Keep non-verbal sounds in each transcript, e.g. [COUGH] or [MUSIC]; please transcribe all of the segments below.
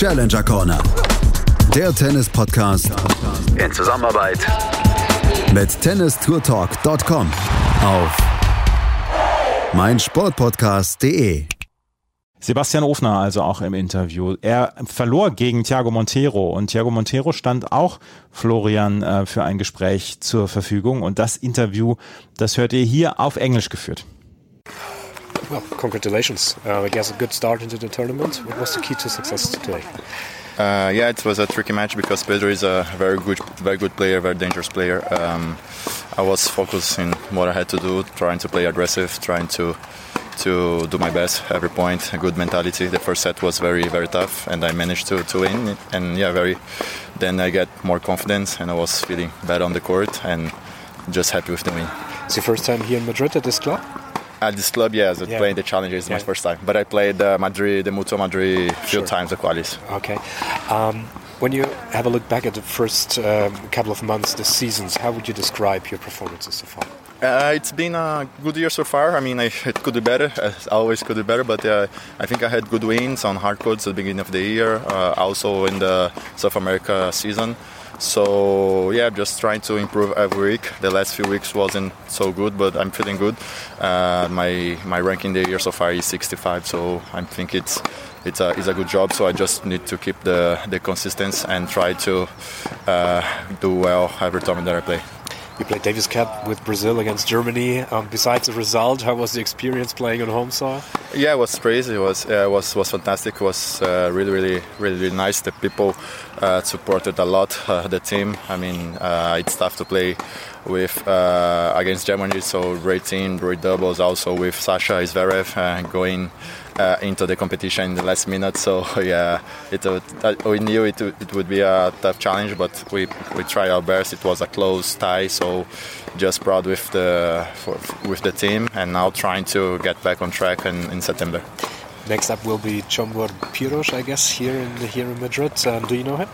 Challenger Corner. Der Tennis-Podcast in Zusammenarbeit mit tennistourtalk.com auf meinsportpodcast.de. Sebastian Ofner also auch im Interview. Er verlor gegen Thiago Montero und Thiago Montero stand auch Florian äh, für ein Gespräch zur Verfügung und das Interview, das hört ihr hier auf Englisch geführt. Well, congratulations. Uh, I guess a good start into the tournament. What was the key to success today? Uh, yeah, it was a tricky match because Pedro is a very good, very good player, very dangerous player. Um, I was focusing on what I had to do, trying to play aggressive, trying to to do my best every point, a good mentality. The first set was very, very tough, and I managed to, to win. And yeah, very. Then I get more confidence, and I was feeling better on the court, and just happy with the win. It's your first time here in Madrid at this club? At this club, yes, Yeah. playing the Challenger is Yeah. my first time. But I played uh, Madrid, the Mutua Madrid, a few Sure. times the qualis. Okay. Um, when you have a look back at the first um, couple of months, the seasons, how would you describe your performances so far? Uh, it's been a good year so far. I mean, I, it could be better. I always, could be better. But uh, I think I had good wins on hard courts at the beginning of the year. Uh, also in the South America season. So yeah, just trying to improve every week. The last few weeks wasn't so good, but I'm feeling good. Uh, my my ranking the year so far is 65. So I think it's it's a, it's a good job. So I just need to keep the the consistency and try to uh, do well every time that I play. You played Davis Cup with Brazil against Germany. Um, besides the result, how was the experience playing on home soil? Yeah, it was crazy. It was uh, was was fantastic. It was uh, really, really, really, really nice. The people uh, supported a lot uh, the team. I mean, uh, it's tough to play with uh, against Germany. So great team, great doubles. Also with Sasha Zverev going uh, into the competition in the last minute. So [LAUGHS] yeah, it uh, we knew it, would- it would be a tough challenge, but we we tried our best. It was a close tie, so just proud with the for, with the team, and now trying to get back on track in, in September. Next up will be Chomor Piros, I guess, here in here in Madrid. Um, do you know him?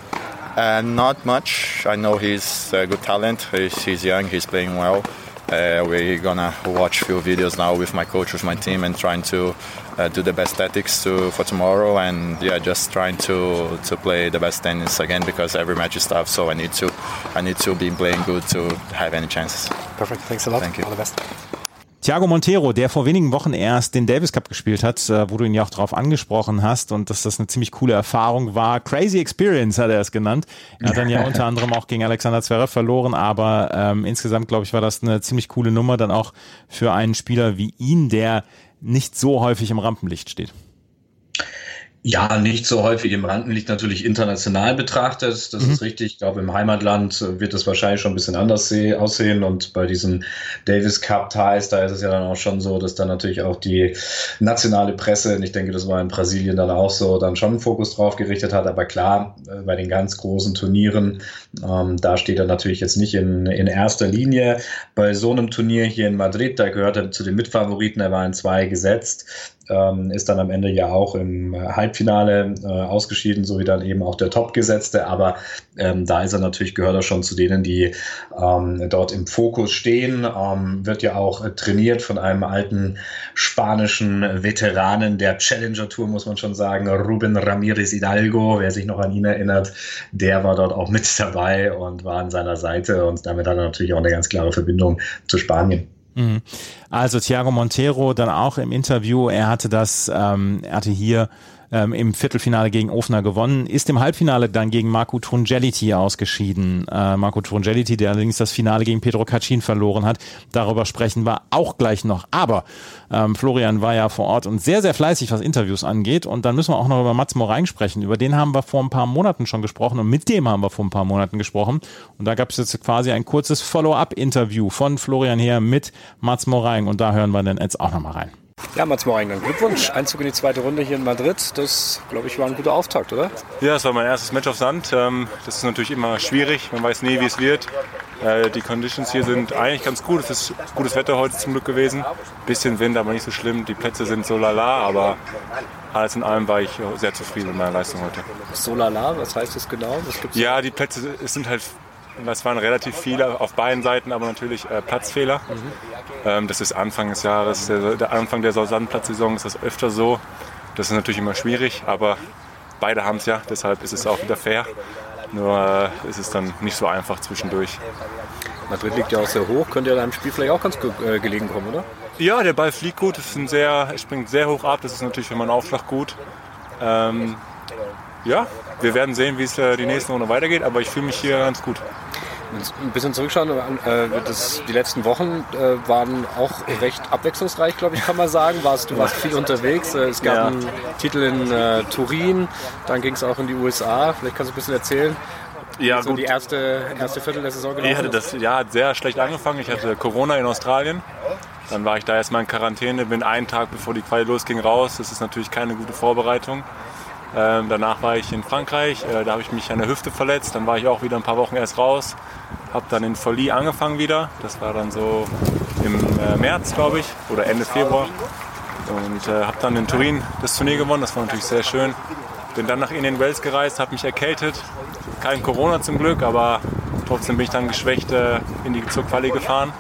Uh, not much. I know he's a good talent. He's, he's young. He's playing well. Uh, we're gonna watch few videos now with my coach, with my team, and trying to uh, do the best tactics to for tomorrow. And yeah, just trying to to play the best tennis again because every match is tough. So I need to I need to be playing good to have any chances. Perfect. Thanks a lot. Thank you. All the best. Thiago Montero, der vor wenigen Wochen erst den Davis Cup gespielt hat, äh, wo du ihn ja auch drauf angesprochen hast und dass das eine ziemlich coole Erfahrung war. Crazy Experience hat er es genannt. Er hat dann ja [LAUGHS] unter anderem auch gegen Alexander Zverev verloren, aber ähm, insgesamt, glaube ich, war das eine ziemlich coole Nummer dann auch für einen Spieler wie ihn, der nicht so häufig im Rampenlicht steht. Ja, nicht so häufig im Rampenlicht natürlich international betrachtet. Das ist richtig. Ich glaube, im Heimatland äh, wird es wahrscheinlich schon ein bisschen anders se- aussehen. Und bei diesen Davis Cup Ties, da ist es ja dann auch schon so, dass dann natürlich auch die nationale Presse, und ich denke, das war in Brasilien dann auch so, dann schon einen Fokus drauf gerichtet hat. Aber klar, äh, bei den ganz großen Turnieren, ähm, da steht er natürlich jetzt nicht in, in erster Linie. Bei so einem Turnier hier in Madrid, da gehört er zu den Mitfavoriten. Er war in zwei gesetzt ähm, ist dann am Ende ja auch im Halbfinale äh, ausgeschieden, so wie dann eben auch der Topgesetzte. Aber ähm, da ist er natürlich, gehört er schon zu denen, die ähm, dort im Fokus stehen. Ähm, wird ja auch trainiert von einem alten spanischen Veteranen der Challenger Tour, muss man schon sagen, Ruben Ramirez Hidalgo. Wer sich noch an ihn erinnert, der war dort auch mit dabei und war an seiner Seite. Und damit hat er natürlich auch eine ganz klare Verbindung zu Spanien. Mhm. Also Thiago Montero dann auch im Interview, er hatte das, ähm, er hatte hier ähm, im Viertelfinale gegen Ofner gewonnen, ist im Halbfinale dann gegen Marco Trungeliti ausgeschieden. Äh, Marco Trungeliti, der allerdings das Finale gegen Pedro Cachin verloren hat. Darüber sprechen wir auch gleich noch. Aber ähm, Florian war ja vor Ort und sehr, sehr fleißig, was Interviews angeht. Und dann müssen wir auch noch über Mats Morein sprechen. Über den haben wir vor ein paar Monaten schon gesprochen und mit dem haben wir vor ein paar Monaten gesprochen. Und da gab es jetzt quasi ein kurzes Follow-up-Interview von Florian her mit Mats Morein. Und da hören wir dann jetzt auch nochmal rein. Ja, Mats Moring, dann Glückwunsch. Einzug in die zweite Runde hier in Madrid. Das, glaube ich, war ein guter Auftakt, oder? Ja, es war mein erstes Match auf Sand. Ähm, Das ist natürlich immer schwierig. Man weiß nie, wie es wird. Äh, Die Conditions hier sind eigentlich ganz gut. Es ist gutes Wetter heute zum Glück gewesen. Bisschen Wind, aber nicht so schlimm. Die Plätze sind so lala, aber alles in allem war ich sehr zufrieden mit meiner Leistung heute. Solala, was heißt das genau? Ja, die Plätze es sind halt, es waren relativ viele auf beiden Seiten, aber natürlich äh, Platzfehler. Ähm, das ist Anfang des Jahres, der, der Anfang der Sandplatzsaison ist das öfter so. Das ist natürlich immer schwierig, aber beide haben es ja, deshalb ist es auch wieder fair. Nur äh, ist es dann nicht so einfach zwischendurch. Madrid liegt ja auch sehr hoch, könnte ja deinem Spiel vielleicht auch ganz äh, gelegen kommen, oder? Ja, der Ball fliegt gut, ein sehr, springt sehr hoch ab, das ist natürlich für meinen Aufschlag gut. Ähm, ja, wir werden sehen, wie es äh, die nächsten Runde weitergeht, aber ich fühle mich hier ganz gut. Ein bisschen zurückschauen, äh, das, die letzten Wochen äh, waren auch recht abwechslungsreich, glaube ich, kann man sagen. Warst, du warst viel unterwegs. Es gab ja. einen Titel in äh, Turin, dann ging es auch in die USA. Vielleicht kannst du ein bisschen erzählen. Ja, so gut. die erste, erste Viertel der Saison gelaufen Ich hatte das Jahr sehr schlecht angefangen. Ich hatte Corona in Australien. Dann war ich da erstmal in Quarantäne, bin einen Tag bevor die Quali losging raus. Das ist natürlich keine gute Vorbereitung. Ähm, danach war ich in Frankreich, äh, da habe ich mich an der Hüfte verletzt. Dann war ich auch wieder ein paar Wochen erst raus. Habe dann in Folie angefangen wieder. Das war dann so im äh, März, glaube ich, oder Ende Februar. Und äh, habe dann in Turin das Turnier gewonnen. Das war natürlich sehr schön. Bin dann nach Indian Wells gereist, habe mich erkältet. Kein Corona zum Glück, aber trotzdem bin ich dann geschwächt äh, in die zur Quali gefahren.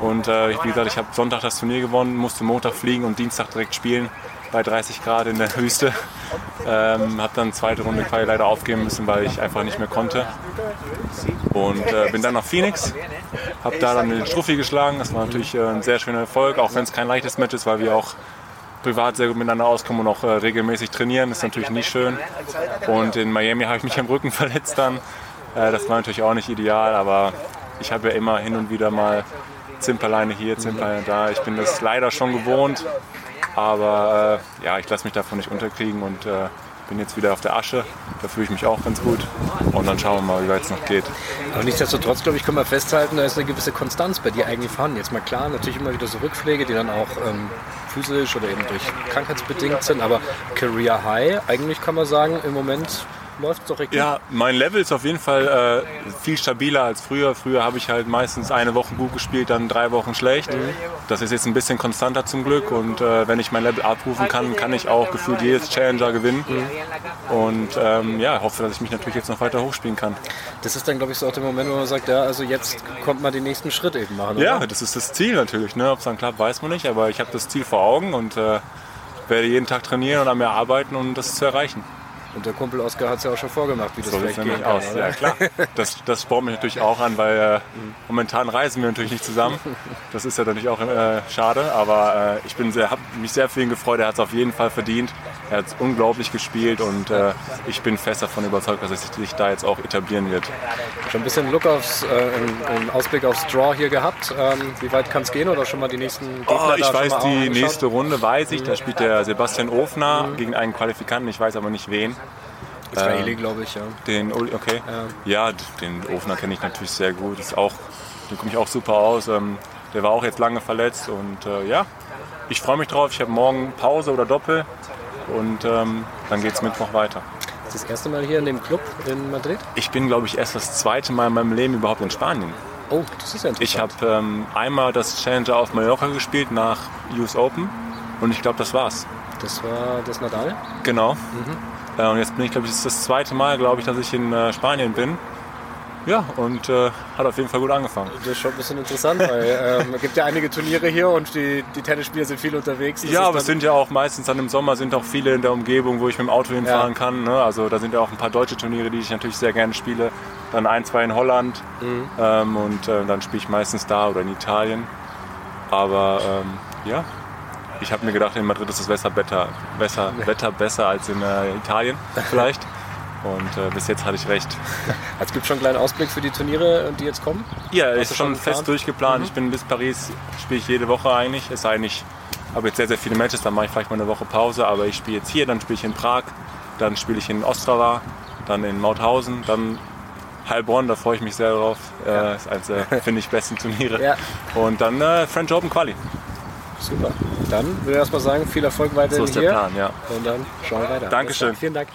Und äh, wie gesagt, ich habe Sonntag das Turnier gewonnen, musste Montag fliegen und Dienstag direkt spielen bei 30 Grad in der Wüste. Ähm, habe dann zweite Runde Quali leider aufgeben müssen, weil ich einfach nicht mehr konnte. Und äh, bin dann nach Phoenix, habe da dann den Struffi geschlagen. Das war natürlich äh, ein sehr schöner Erfolg, auch wenn es kein leichtes Match ist, weil wir auch privat sehr gut miteinander auskommen und auch äh, regelmäßig trainieren. Das ist natürlich nicht schön. Und in Miami habe ich mich am Rücken [LAUGHS] verletzt dann. Äh, das war natürlich auch nicht ideal, aber ich habe ja immer hin und wieder mal Zimperleine hier, Zimperleine da. Ich bin das leider schon gewohnt. Aber äh, ja, ich lasse mich davon nicht unterkriegen und äh, bin jetzt wieder auf der Asche. Da fühle ich mich auch ganz gut. Und dann schauen wir mal, wie weit es noch geht. Aber nichtsdestotrotz, glaube ich, können wir festhalten, da ist eine gewisse Konstanz bei dir eigentlich vorhanden. Jetzt mal klar, natürlich immer wieder so Rückpflege, die dann auch ähm, physisch oder eben durch krankheitsbedingt sind. Aber Career High, eigentlich kann man sagen, im Moment läuft es doch richtig. Ja, mein Level ist auf jeden Fall äh, viel stabiler als früher. Früher habe ich halt meistens eine Woche gut gespielt, dann drei Wochen schlecht. Mhm. Das ist jetzt ein bisschen konstanter zum Glück und äh, wenn ich mein Level abrufen kann, kann ich auch gefühlt jedes Challenger gewinnen. Mhm. Und ähm, ja, hoffe, dass ich mich natürlich jetzt noch weiter hochspielen kann. Das ist dann, glaube ich, so auch der Moment, wo man sagt, ja, also jetzt kommt man den nächsten Schritt eben machen. Oder? Ja, das ist das Ziel natürlich. Ne? Ob es dann klappt, weiß man nicht, aber ich habe das Ziel vor Augen und äh, werde jeden Tag trainieren und an mir arbeiten, um das zu erreichen. Und der Kumpel Oskar hat es ja auch schon vorgemacht, wie das so vielleicht geht. aus. Kann, ja, klar. Das, das spornt mich natürlich auch an, weil äh, momentan reisen wir natürlich nicht zusammen. Das ist ja natürlich auch äh, schade, aber äh, ich bin sehr, habe mich sehr für ihn gefreut. Er hat es auf jeden Fall verdient. Er hat unglaublich gespielt und äh, ich bin fest davon überzeugt, dass er sich da jetzt auch etablieren wird. Schon ein bisschen Look aufs, äh, einen Ausblick aufs Draw hier gehabt. Ähm, wie weit kann es gehen oder schon mal die nächsten Gegner? Oh, ich weiß die nächste Runde, weiß ich. Da spielt der Sebastian Ofner mhm. gegen einen Qualifikanten. Ich weiß aber nicht wen. Israeli, äh, glaube ich, ja. Den, okay. Ja, ja den Ofner kenne ich natürlich sehr gut. Ist auch, den komme ich auch super aus. Ähm, der war auch jetzt lange verletzt und äh, ja, ich freue mich drauf. Ich habe morgen Pause oder Doppel. Und ähm, dann geht es Mittwoch weiter. Das ist das erste Mal hier in dem Club in Madrid? Ich bin, glaube ich, erst das zweite Mal in meinem Leben überhaupt in Spanien. Oh, das ist ja interessant. Ich habe ähm, einmal das Challenger auf Mallorca gespielt nach US Open und ich glaube, das war's. Das war das Nadal? Genau. Mhm. Äh, und jetzt bin ich, glaube ich, das ist das zweite Mal, glaube ich, dass ich in äh, Spanien bin. Ja, und äh, hat auf jeden Fall gut angefangen. Das ist schon ein bisschen interessant, weil ähm, es gibt ja einige Turniere hier und die, die Tennisspieler sind viel unterwegs. Das ja, aber es sind ja auch meistens dann im Sommer sind auch viele in der Umgebung, wo ich mit dem Auto hinfahren ja. kann. Ne? Also da sind ja auch ein paar deutsche Turniere, die ich natürlich sehr gerne spiele. Dann ein, zwei in Holland mhm. ähm, und äh, dann spiele ich meistens da oder in Italien. Aber ähm, ja, ich habe mir gedacht, in Madrid ist das Wetter besser, besser, Wetter besser als in äh, Italien vielleicht. Und äh, bis jetzt hatte ich recht. [LAUGHS] Es gibt schon einen kleinen Ausblick für die Turniere, die jetzt kommen? Ja, Hast ist schon fest durchgeplant. Mhm. Ich bin bis Paris, spiele ich jede Woche eigentlich. Es sei nicht, habe jetzt sehr, sehr viele Matches, dann mache ich vielleicht mal eine Woche Pause. Aber ich spiele jetzt hier, dann spiele ich in Prag, dann spiele ich in Ostrava, dann in Mauthausen, dann Heilbronn, da freue ich mich sehr drauf. Ja. Äh, ist eines der, finde ich, besten Turniere. Ja. Und dann äh, French Open Quali. Super. Dann würde ich erstmal sagen, viel Erfolg weiterhin so ist der hier. Plan, ja. Und dann schauen wir weiter. Dankeschön. Vielen Dank.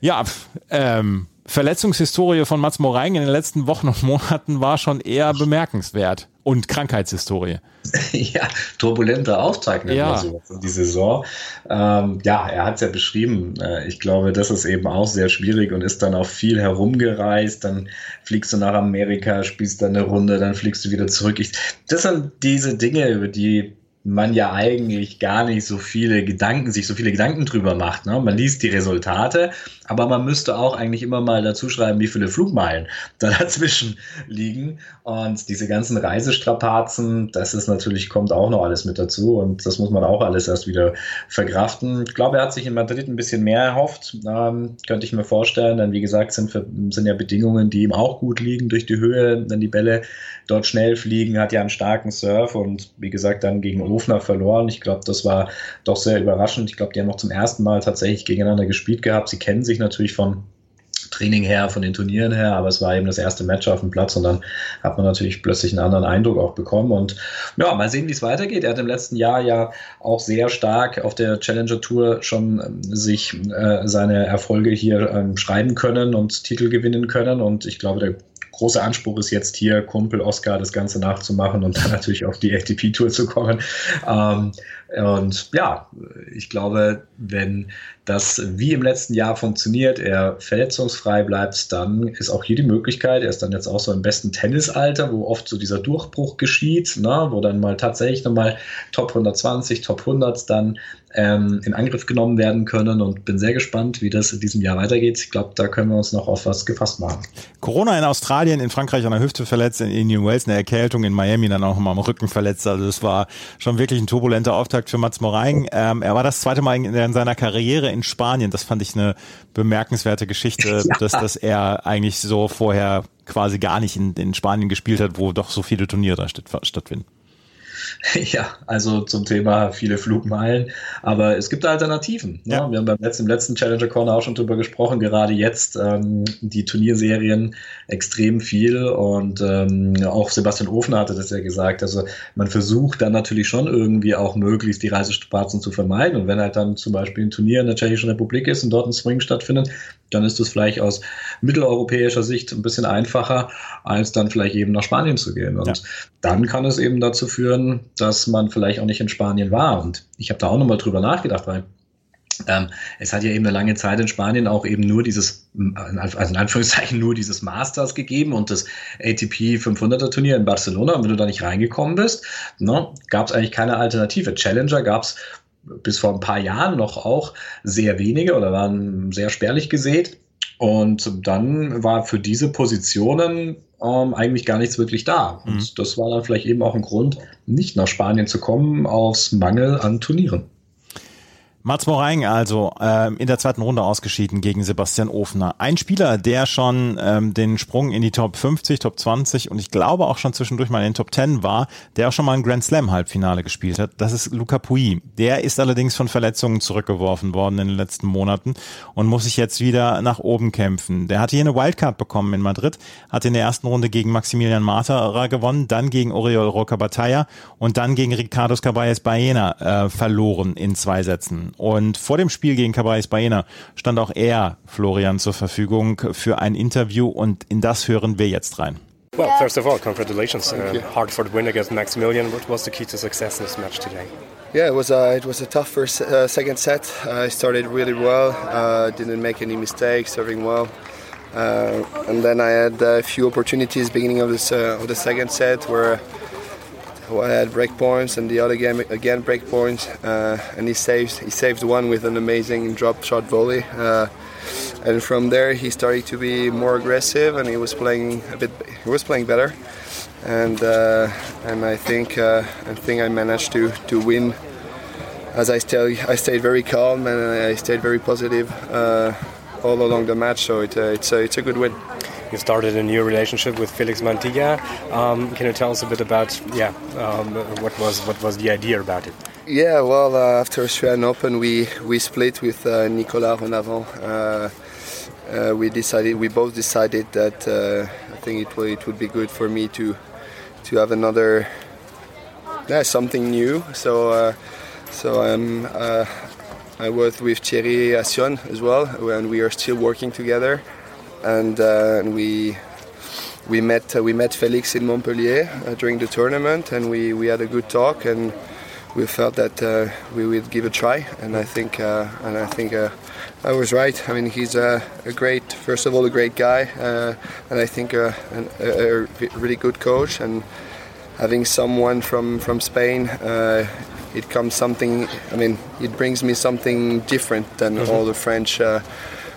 Ja, ähm, Verletzungshistorie von Mats Moreing in den letzten Wochen und Monaten war schon eher bemerkenswert. Und Krankheitshistorie. [LAUGHS] Ja, turbulenter Auftakt ja. so in die Saison. Ähm, ja, er hat es ja beschrieben. Äh, ich glaube, das ist eben auch sehr schwierig und ist dann auch viel herumgereist. Dann fliegst du nach Amerika, spielst dann eine Runde, dann fliegst du wieder zurück. Ich, das sind diese Dinge, über die man ja eigentlich gar nicht so viele Gedanken, sich so viele Gedanken drüber macht. Ne? Man liest die Resultate, aber man müsste auch eigentlich immer mal dazu schreiben, wie viele Flugmeilen [LAUGHS] da dazwischen liegen. Und diese ganzen Reisestrapazen, das ist natürlich, kommt auch noch alles mit dazu und das muss man auch alles erst wieder verkraften. Ich glaube, er hat sich in Madrid ein bisschen mehr erhofft, ähm, könnte ich mir vorstellen, denn wie gesagt, sind, sind ja Bedingungen, die ihm auch gut liegen durch die Höhe, wenn die Bälle dort schnell fliegen, hat ja einen starken Surf und wie gesagt dann gegen Ofner verloren. Ich glaube, das war doch sehr überraschend. Ich glaube, die haben noch zum ersten Mal tatsächlich gegeneinander gespielt gehabt. Sie kennen sich natürlich von Training her, von den Turnieren her, aber es war eben das erste Match auf dem Platz und dann hat man natürlich plötzlich einen anderen Eindruck auch bekommen und ja, mal sehen, wie es weitergeht. Er hat im letzten Jahr ja auch sehr stark auf der Challenger Tour schon ähm, sich äh, seine Erfolge hier ähm, schreiben können und Titel gewinnen können und ich glaube, der große Anspruch ist jetzt hier, Kumpel Oscar das Ganze nachzumachen und dann natürlich auf die ATP-Tour zu kommen. Ähm, und ja, ich glaube, wenn das wie im letzten Jahr funktioniert, er verletzungsfrei bleibt, dann ist auch hier die Möglichkeit, er ist dann jetzt auch so im besten Tennisalter, wo oft so dieser Durchbruch geschieht, ne, wo dann mal tatsächlich nochmal Top 120, Top 100 dann ähm, in Angriff genommen werden können und bin sehr gespannt, wie das in diesem Jahr weitergeht. Ich glaube, da können wir uns noch auf was gefasst machen. Corona in Australien, in Frankreich an der Hüfte verletzt, in New Wales eine Erkältung, in Miami dann auch mal am Rücken verletzt. Also es war schon wirklich ein turbulenter Auftakt für Mats Moraing. Ähm, er war das zweite Mal in, in, seiner Karriere in Spanien. Das fand ich eine bemerkenswerte Geschichte, [LAUGHS] ja. dass, dass er eigentlich so vorher quasi gar nicht in, in Spanien gespielt hat, wo doch so viele Turniere statt, stattfinden. [LAUGHS] Ja, also zum Thema viele Flugmeilen. Aber es gibt Alternativen. Ne? Ja. Wir haben beim letzten, im letzten Challenger Corner auch schon drüber gesprochen. Gerade jetzt ähm, die Turnierserien extrem viel. Und ähm, auch Sebastian Ofner hatte das ja gesagt. Also man versucht dann natürlich schon irgendwie auch möglichst die Reisestrapazen zu vermeiden. Und wenn halt dann zum Beispiel ein Turnier in der Tschechischen Republik ist und dort ein Swing stattfindet, dann ist es vielleicht aus mitteleuropäischer Sicht ein bisschen einfacher, als dann vielleicht eben nach Spanien zu gehen. Und ja. dann kann es eben dazu führen, dass man vielleicht auch nicht in Spanien war. Und ich habe da auch nochmal drüber nachgedacht, weil ähm, es hat ja eben eine lange Zeit in Spanien auch eben nur dieses, also in Anführungszeichen nur dieses Masters gegeben und das ATP 500er Turnier in Barcelona. Und wenn du da nicht reingekommen bist, ne, gab es eigentlich keine Alternative. Challenger gab es bis vor ein paar Jahren noch auch sehr wenige oder waren sehr spärlich gesät. Und dann war für diese Positionen ähm, eigentlich gar nichts wirklich da. Und mhm. das war dann vielleicht eben auch ein Grund, nicht nach Spanien zu kommen, aus Mangel an Turnieren. Mats Moraing also ähm, in der zweiten Runde ausgeschieden gegen Sebastian Ofner. Ein Spieler, der schon ähm, den Sprung in die Top 50, Top 20 und ich glaube auch schon zwischendurch mal in den Top 10 war, der auch schon mal ein Grand Slam Halbfinale gespielt hat. Das ist Luca Pui. Der ist allerdings von Verletzungen zurückgeworfen worden in den letzten Monaten und muss sich jetzt wieder nach oben kämpfen. Der hatte hier eine Wildcard bekommen in Madrid, hat in der ersten Runde gegen Maximilian Marterer gewonnen, dann gegen Oriol Roca Batalla und dann gegen Ricardo Caballes Baena äh, verloren in zwei Sätzen. Und vor dem Spiel gegen Caballes Baena stand auch er, Florian, zur Verfügung für ein Interview und in das hören wir jetzt rein. Well, first of all, congratulations. Uh, hard for the win against Maximilian. What was the key to success in this match today? Yeah, it was a, it was a tough first uh, second set. I started really well, uh, didn't make any mistakes, serving well. Uh, and then I had a few opportunities beginning of, this, uh, of the second set where I had break points and the other game again break points, uh, and he saved he saved one with an amazing drop shot volley. Uh, and from there he started to be more aggressive and he was playing a bit he was playing better and uh, and I think uh, I think I managed to to win as I stayed I stayed very calm and I stayed very positive uh, all along the match so it, uh, it's a, it's a good win you started a new relationship with Felix Mantilla. Um, can you tell us a bit about yeah um, what was what was the idea about it? Yeah, well, uh, after Australian Open, we we split with uh, Nicolas Renavant. Uh, uh we decided we both decided that uh, I think it would it would be good for me to to have another yeah, something new. So uh, so I'm. I was with Thierry Assion as well, and we are still working together and, uh, and we we met uh, we met Felix in Montpellier uh, during the tournament, and we, we had a good talk, and we felt that uh, we would give a try, and I think uh, and I think uh, I was right. I mean, he's a, a, great, first of all, a great guy, and I think a, a, a, really good coach, and having someone from from Spain it comes something. I mean, it brings me something different than mm-hmm. all the French.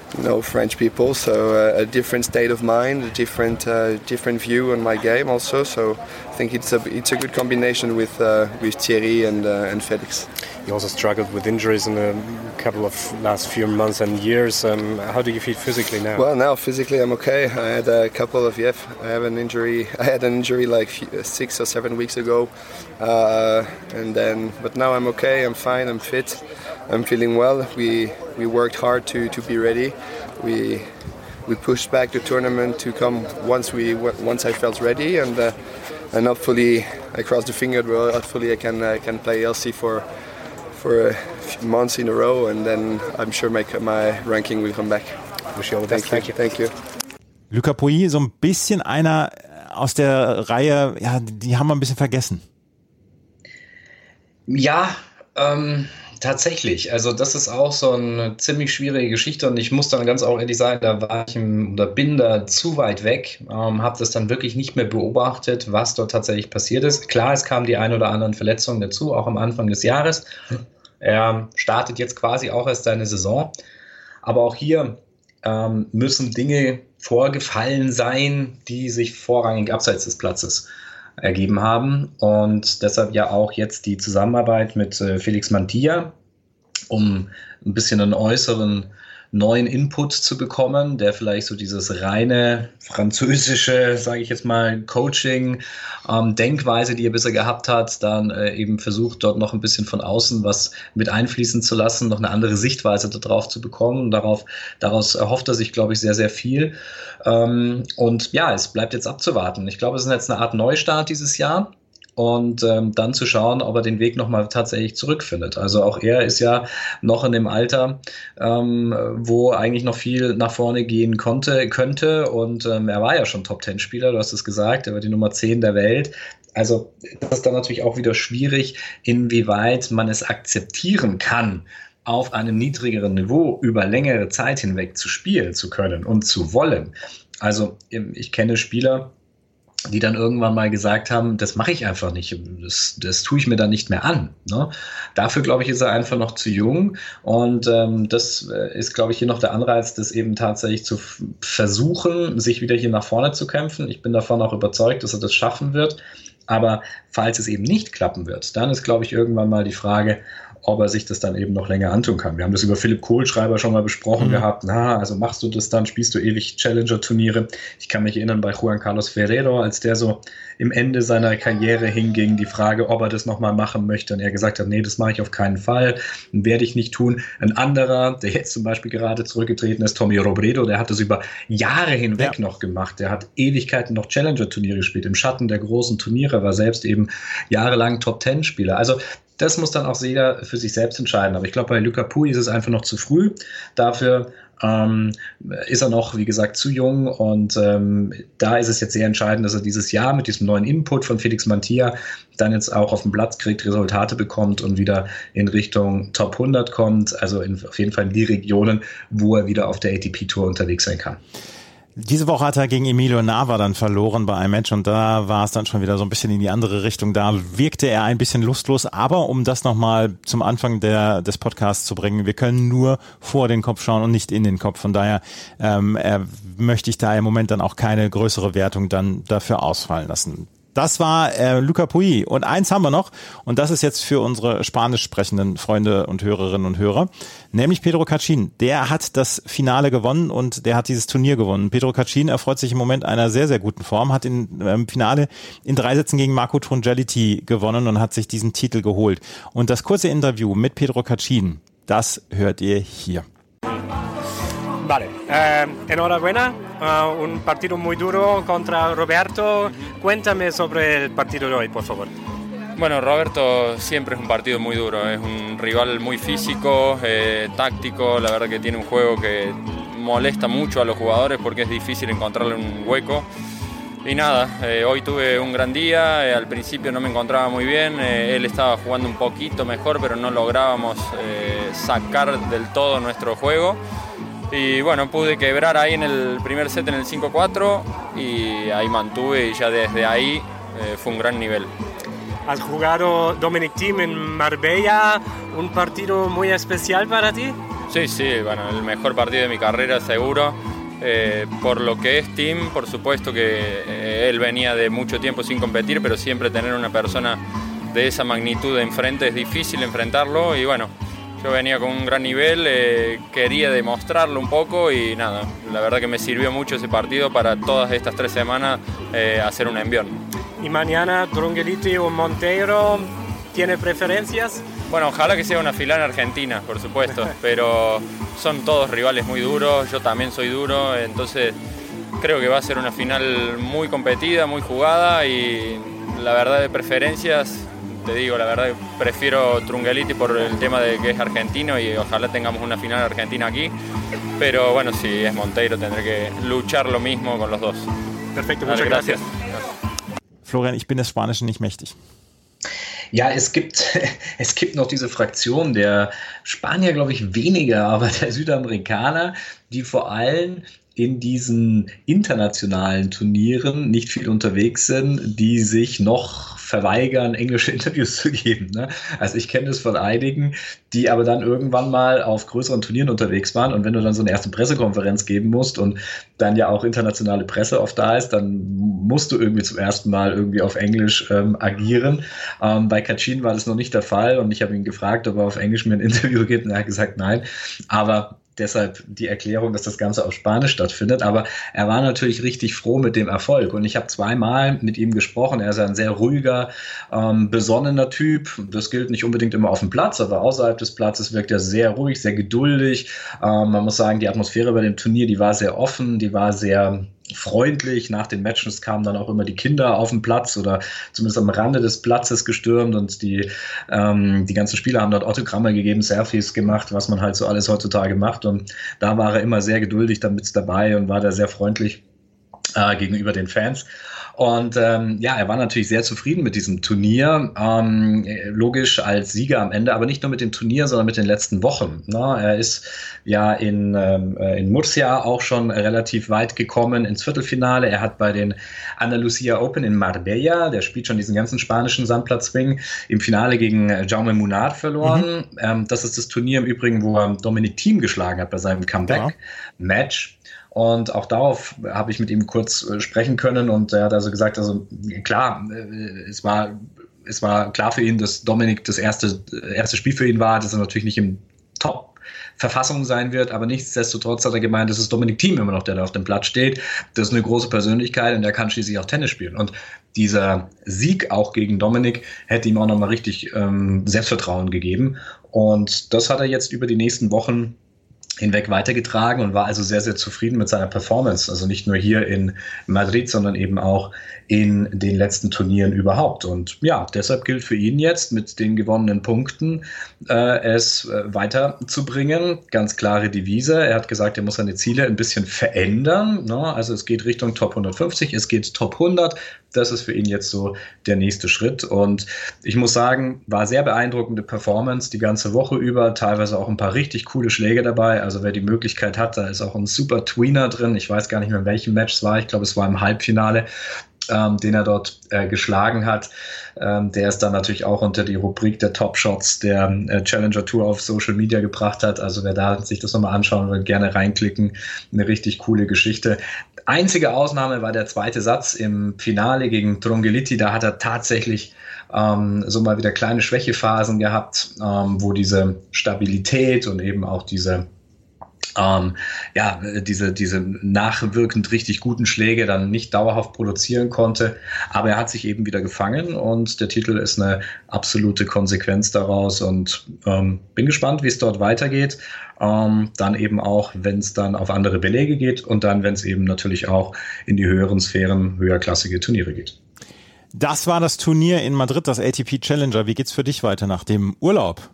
Uh, you know French people, so uh, a different state of mind, a different uh, different view on my game also. So I think it's a it's a good combination with uh, with Thierry and uh, and Felix. You also struggled with injuries in a couple of last few months and years. Um, how do you feel physically now? Well, now physically I'm okay. I had a couple of yeah, I have an injury. [LAUGHS] I had an injury like six or seven weeks ago, uh, and then but now I'm okay. I'm fine. I'm fit. I'm feeling well. We we worked hard to, to be ready. We we pushed back the tournament to come once we once I felt ready, and uh, and hopefully I cross the finger. Well, hopefully I can uh, can play LC for for a few months in a row, and then I'm sure my, my ranking will come back. Wish you all the best. Thank you. Thank you. Luca Pouilly, so ein bisschen einer aus der Reihe, ja, die haben wir ein bisschen vergessen. Ja, ähm, tatsächlich. Also das ist auch so eine ziemlich schwierige Geschichte und ich muss dann ganz auch ehrlich sagen, da war ich im, oder bin da zu weit weg, ähm, habe das dann wirklich nicht mehr beobachtet, was dort tatsächlich passiert ist. Klar, es kamen die ein oder anderen Verletzungen dazu, auch am Anfang des Jahres. Er startet jetzt quasi auch erst seine Saison. Aber auch hier ähm, müssen Dinge vorgefallen sein, die sich vorrangig abseits des Platzes ergeben haben. Und deshalb ja auch jetzt die Zusammenarbeit mit äh, Felix Mantilla, um ein bisschen einen äußeren neuen Input zu bekommen, der vielleicht so dieses reine französische, sage ich jetzt mal, Coaching, ähm, die er bisher gehabt hat, dann äh, eben versucht, dort noch ein bisschen von außen was mit einfließen zu lassen, noch eine andere Sichtweise darauf zu bekommen. Und darauf, daraus erhofft er sich, glaube ich, sehr, sehr viel. Ähm, und ja, es bleibt jetzt abzuwarten. Ich glaube, es ist jetzt eine Art Neustart dieses Jahr und ähm, dann zu schauen, ob er den Weg nochmal tatsächlich zurückfindet. Also auch er ist ja noch in dem Alter, ähm, wo eigentlich noch viel nach vorne gehen konnte, könnte und ähm, er war ja schon Top-10-Spieler, du hast es gesagt, er war die Nummer 10 der Welt. Also das ist dann natürlich auch wieder schwierig, inwieweit man es akzeptieren kann, auf einem niedrigeren Niveau über längere Zeit hinweg zu spielen zu können und zu wollen. Also ich kenne Spieler, die dann irgendwann mal gesagt haben, das mache ich einfach nicht, das, das tue ich mir dann nicht mehr an. Ne? Dafür, glaube ich, ist er einfach noch zu jung und ähm, das äh, ist, glaube ich, hier noch der Anreiz, das eben tatsächlich zu versuchen, sich wieder hier nach vorne zu kämpfen. Ich bin davon auch überzeugt, dass er das schaffen wird. Aber falls es eben nicht klappen wird, dann ist, glaube ich, irgendwann mal die Frage, ob er sich das dann eben noch länger antun kann. Wir haben das über Philipp Kohlschreiber schon mal besprochen mhm. gehabt. Na, also machst du das dann, spielst du ewig Challenger-Turniere. Ich kann mich erinnern bei Juan Carlos Ferrero, als der so im Ende seiner Karriere hinging, die Frage, ob er das nochmal machen möchte. Und er gesagt hat, nee, das mache ich auf keinen Fall, werde ich nicht tun. Ein anderer, der jetzt zum Beispiel gerade zurückgetreten ist, Tommy Robredo, der hat das über Jahre hinweg ja. noch gemacht. Der hat Ewigkeiten noch Challenger-Turniere gespielt. Im Schatten der großen Turniere war selbst eben jahrelang Top-Ten-Spieler. Also das muss dann auch jeder für sich selbst entscheiden. Aber ich glaube, bei Luca Pui ist es einfach noch zu früh. Dafür ähm, ist er noch, wie gesagt, zu jung und ähm, da ist es jetzt sehr entscheidend, dass er dieses Jahr mit diesem neuen Input von Felix Mantia dann jetzt auch auf den Platz kriegt, Resultate bekommt und wieder in Richtung Top 100 kommt, also in, auf jeden Fall in die Regionen, wo er wieder auf der ATP-Tour unterwegs sein kann. Diese Woche hat er gegen Emilio Nava dann verloren bei einem Match und da war es dann schon wieder so ein bisschen in die andere Richtung. Da wirkte er ein bisschen lustlos, aber um das nochmal zum Anfang der, des Podcasts zu bringen, wir können nur vor den Kopf schauen und nicht in den Kopf. Von daher ähm, äh, möchte ich da im Moment dann auch keine größere Wertung dann dafür ausfallen lassen. Das war äh, Luca Puy. Und eins haben wir noch, und das ist jetzt für unsere spanisch sprechenden Freunde und Hörerinnen und Hörer, nämlich Pedro Cachin. Der hat das Finale gewonnen und der hat dieses Turnier gewonnen. Pedro Cachin erfreut sich im Moment einer sehr, sehr guten Form, hat im ähm, Finale in drei Sätzen gegen Marco Trongeliti gewonnen und hat sich diesen Titel geholt. Und das kurze Interview mit Pedro Cachin, das hört ihr hier. Vale, eh, enhorabuena, uh, un partido muy duro contra Roberto. Cuéntame sobre el partido de hoy, por favor. Bueno, Roberto siempre es un partido muy duro, es un rival muy físico, eh, táctico, la verdad que tiene un juego que molesta mucho a los jugadores porque es difícil encontrarle un hueco. Y nada, eh, hoy tuve un gran día, eh, al principio no me encontraba muy bien, él estaba jugando un poquito mejor, pero no lográbamos sacar del todo nuestro juego. Y bueno, pude quebrar ahí en el primer set en el 5-4 y ahí mantuve y ya desde ahí eh, fue un gran nivel. has jugado Dominic Team en Marbella, un partido muy especial para ti. Sí, sí, bueno, el mejor partido de mi carrera seguro. Eh, por lo que es Team, por supuesto que eh, él venía de mucho tiempo sin competir, pero siempre tener una persona de esa magnitud enfrente es difícil enfrentarlo y bueno, yo venía con un gran nivel, eh, quería demostrarlo un poco y nada, la verdad que me sirvió mucho ese partido para todas estas tres semanas hacer un envión. ¿Y mañana Trungeliti o Monteiro tiene preferencias? Bueno, ojalá que sea una final en Argentina, por supuesto, [LAUGHS] pero son todos rivales muy duros, yo también soy duro, entonces creo que va a ser una final muy competida, muy jugada y la verdad de preferencias, te digo, la verdad prefiero Trungeliti por el tema de que es argentino y ojalá tengamos una final argentina aquí, pero bueno, si es Monteiro tendré que luchar lo mismo con los dos. Perfecto, muchas gracias. Florian, ich bin des Spanischen nicht mächtig. Ja, es gibt, [LAUGHS] es gibt noch diese Fraktion der Spanier, glaube ich, weniger, aber der Südamerikaner, die vor allem in diesen internationalen Turnieren nicht viel unterwegs sind, die sich noch verweigern, englische [LAUGHS] Interviews zu geben. Ne? Also ich kenne das von einigen, die aber dann irgendwann mal auf größeren Turnieren unterwegs waren und wenn du dann so eine erste Pressekonferenz geben musst und dann ja auch internationale Presse oft da ist, dann musst du irgendwie zum ersten Mal irgendwie auf Englisch ähm, agieren. Ähm, bei Kachin war das noch nicht der Fall und ich habe ihn gefragt, ob er auf Englisch mir ein [LAUGHS] Interview gibt und er hat gesagt nein. Aber deshalb die Erklärung, dass das Ganze auf Spanisch stattfindet. Aber er war natürlich richtig froh mit dem Erfolg. Und ich habe zweimal mit ihm gesprochen. Er ist ein sehr ruhiger, ähm, besonnener Typ. Das gilt nicht unbedingt immer auf dem Platz, aber außerhalb des Platzes wirkt er sehr ruhig, sehr geduldig. Ähm, man muss sagen, die Atmosphäre bei dem Turnier, die war sehr offen, die war sehr freundlich. Nach den Matches kamen dann auch immer die Kinder auf den Platz oder zumindest am Rande des Platzes gestürmt und die, ähm, die ganzen Spieler haben dort Autogramme gegeben, Selfies gemacht, was man halt so alles heutzutage macht. Und da war er immer sehr geduldig damit dabei und war da sehr freundlich äh, gegenüber den Fans. Und ähm, ja, er war natürlich sehr zufrieden mit diesem Turnier. Ähm, logisch als Sieger am Ende, aber nicht nur mit dem Turnier, sondern mit den letzten Wochen. Ne? Er ist ja in, ähm, äh, in Murcia auch schon relativ weit gekommen ins Viertelfinale. Er hat bei den Andalusia Open in Marbella, der spielt schon diesen ganzen spanischen Sandplatzring, im Finale gegen Jaume Munard verloren. Mhm. Ähm, das ist das Turnier im Übrigen, wo er Dominic Thiem geschlagen hat bei seinem Comeback-Match. Und auch darauf habe ich mit ihm kurz äh, sprechen können und er hat also gesagt, also klar, äh, es war, es war klar für ihn, dass Dominik das erste, erste Spiel für ihn war, dass er natürlich nicht im Top Verfassung sein wird, aber nichtsdestotrotz hat er gemeint, das ist Dominik Thiem immer noch, der da auf dem Platz steht. Das ist eine große Persönlichkeit und der kann schließlich auch Tennis spielen. Und dieser Sieg auch gegen Dominik hätte ihm auch nochmal richtig ähm, Selbstvertrauen gegeben. Und das hat er jetzt über die nächsten Wochen hinweg weitergetragen und war also sehr, sehr zufrieden mit seiner Performance. Also nicht nur hier in Madrid, sondern eben auch in den letzten Turnieren überhaupt. Und ja, deshalb gilt für ihn jetzt mit den gewonnenen Punkten äh, es äh, weiterzubringen. Ganz klare Devise. Er hat gesagt, er muss seine Ziele ein bisschen verändern. Ne? Also es geht Richtung Top 150, es geht Top 100. Das ist für ihn jetzt so der nächste Schritt. Und ich muss sagen, war sehr beeindruckende Performance die ganze Woche über. Teilweise auch ein paar richtig coole Schläge dabei. Also wer die Möglichkeit hat, da ist auch ein super Tweener drin. Ich weiß gar nicht mehr, in welchem Match es war. Ich glaube, es war im Halbfinale ähm, den er dort äh, geschlagen hat. Ähm, der ist dann natürlich auch unter die Rubrik der Top Shots der äh, Challenger Tour auf Social Media gebracht hat. Also wer da sich das nochmal anschauen will, gerne reinklicken. Eine richtig coole Geschichte. Einzige Ausnahme war der zweite Satz im Finale gegen Trongeliti. Da hat er tatsächlich ähm, so mal wieder kleine Schwächephasen gehabt, ähm, wo diese Stabilität und eben auch diese ähm, ja, diese, diese nachwirkend richtig guten Schläge dann nicht dauerhaft produzieren konnte. Aber er hat sich eben wieder gefangen und der Titel ist eine absolute Konsequenz daraus und ähm, bin gespannt, wie es dort weitergeht. Ähm, dann eben auch, wenn es dann auf andere Belege geht und dann, wenn es eben natürlich auch in die höheren Sphären höherklassige Turniere geht. Das war das Turnier in Madrid, das ATP Challenger. Wie geht's für dich weiter nach dem Urlaub?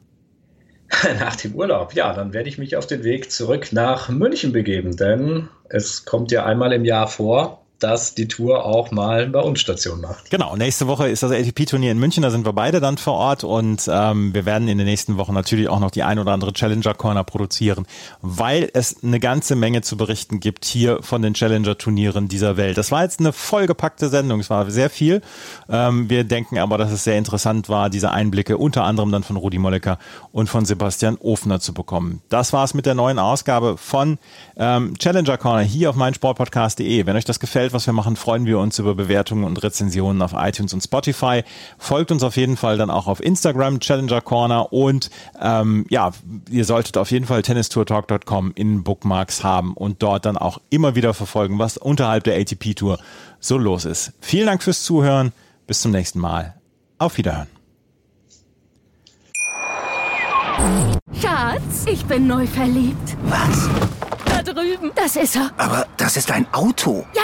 [LAUGHS] Nach dem Urlaub, ja, dann werde ich mich auf den Weg zurück nach München begeben, denn es kommt ja einmal im Jahr vor, dass die Tour auch mal bei uns Station macht. Genau, nächste Woche ist das ATP-Turnier in München, da sind wir beide dann vor Ort und ähm, wir werden in den nächsten Wochen natürlich auch noch die ein oder andere Challenger Corner produzieren, weil es eine ganze Menge zu berichten gibt hier von den Challenger-Turnieren dieser Welt. Das war jetzt eine vollgepackte Sendung, es war sehr viel. Ähm, wir denken aber, dass es sehr interessant war, diese Einblicke unter anderem dann von Rudi Mollecker und von Sebastian Ofner zu bekommen. Das war's mit der neuen Ausgabe von ähm, Challenger Corner hier auf meinsportpodcast.de. Wenn euch das gefällt, was wir machen, freuen wir uns über Bewertungen und Rezensionen auf iTunes und Spotify. Folgt uns auf jeden Fall dann auch auf Instagram, Challenger Corner und ähm, ja, ihr solltet auf jeden Fall tennistourtalk.com in Bookmarks haben und dort dann auch immer wieder verfolgen, was unterhalb der ATP Tour so los ist. Vielen Dank fürs Zuhören. Bis zum nächsten Mal. Auf Wiederhören. Schatz, ich bin neu verliebt. Was? Da drüben. Das ist er. Aber das ist ein Auto. Ja,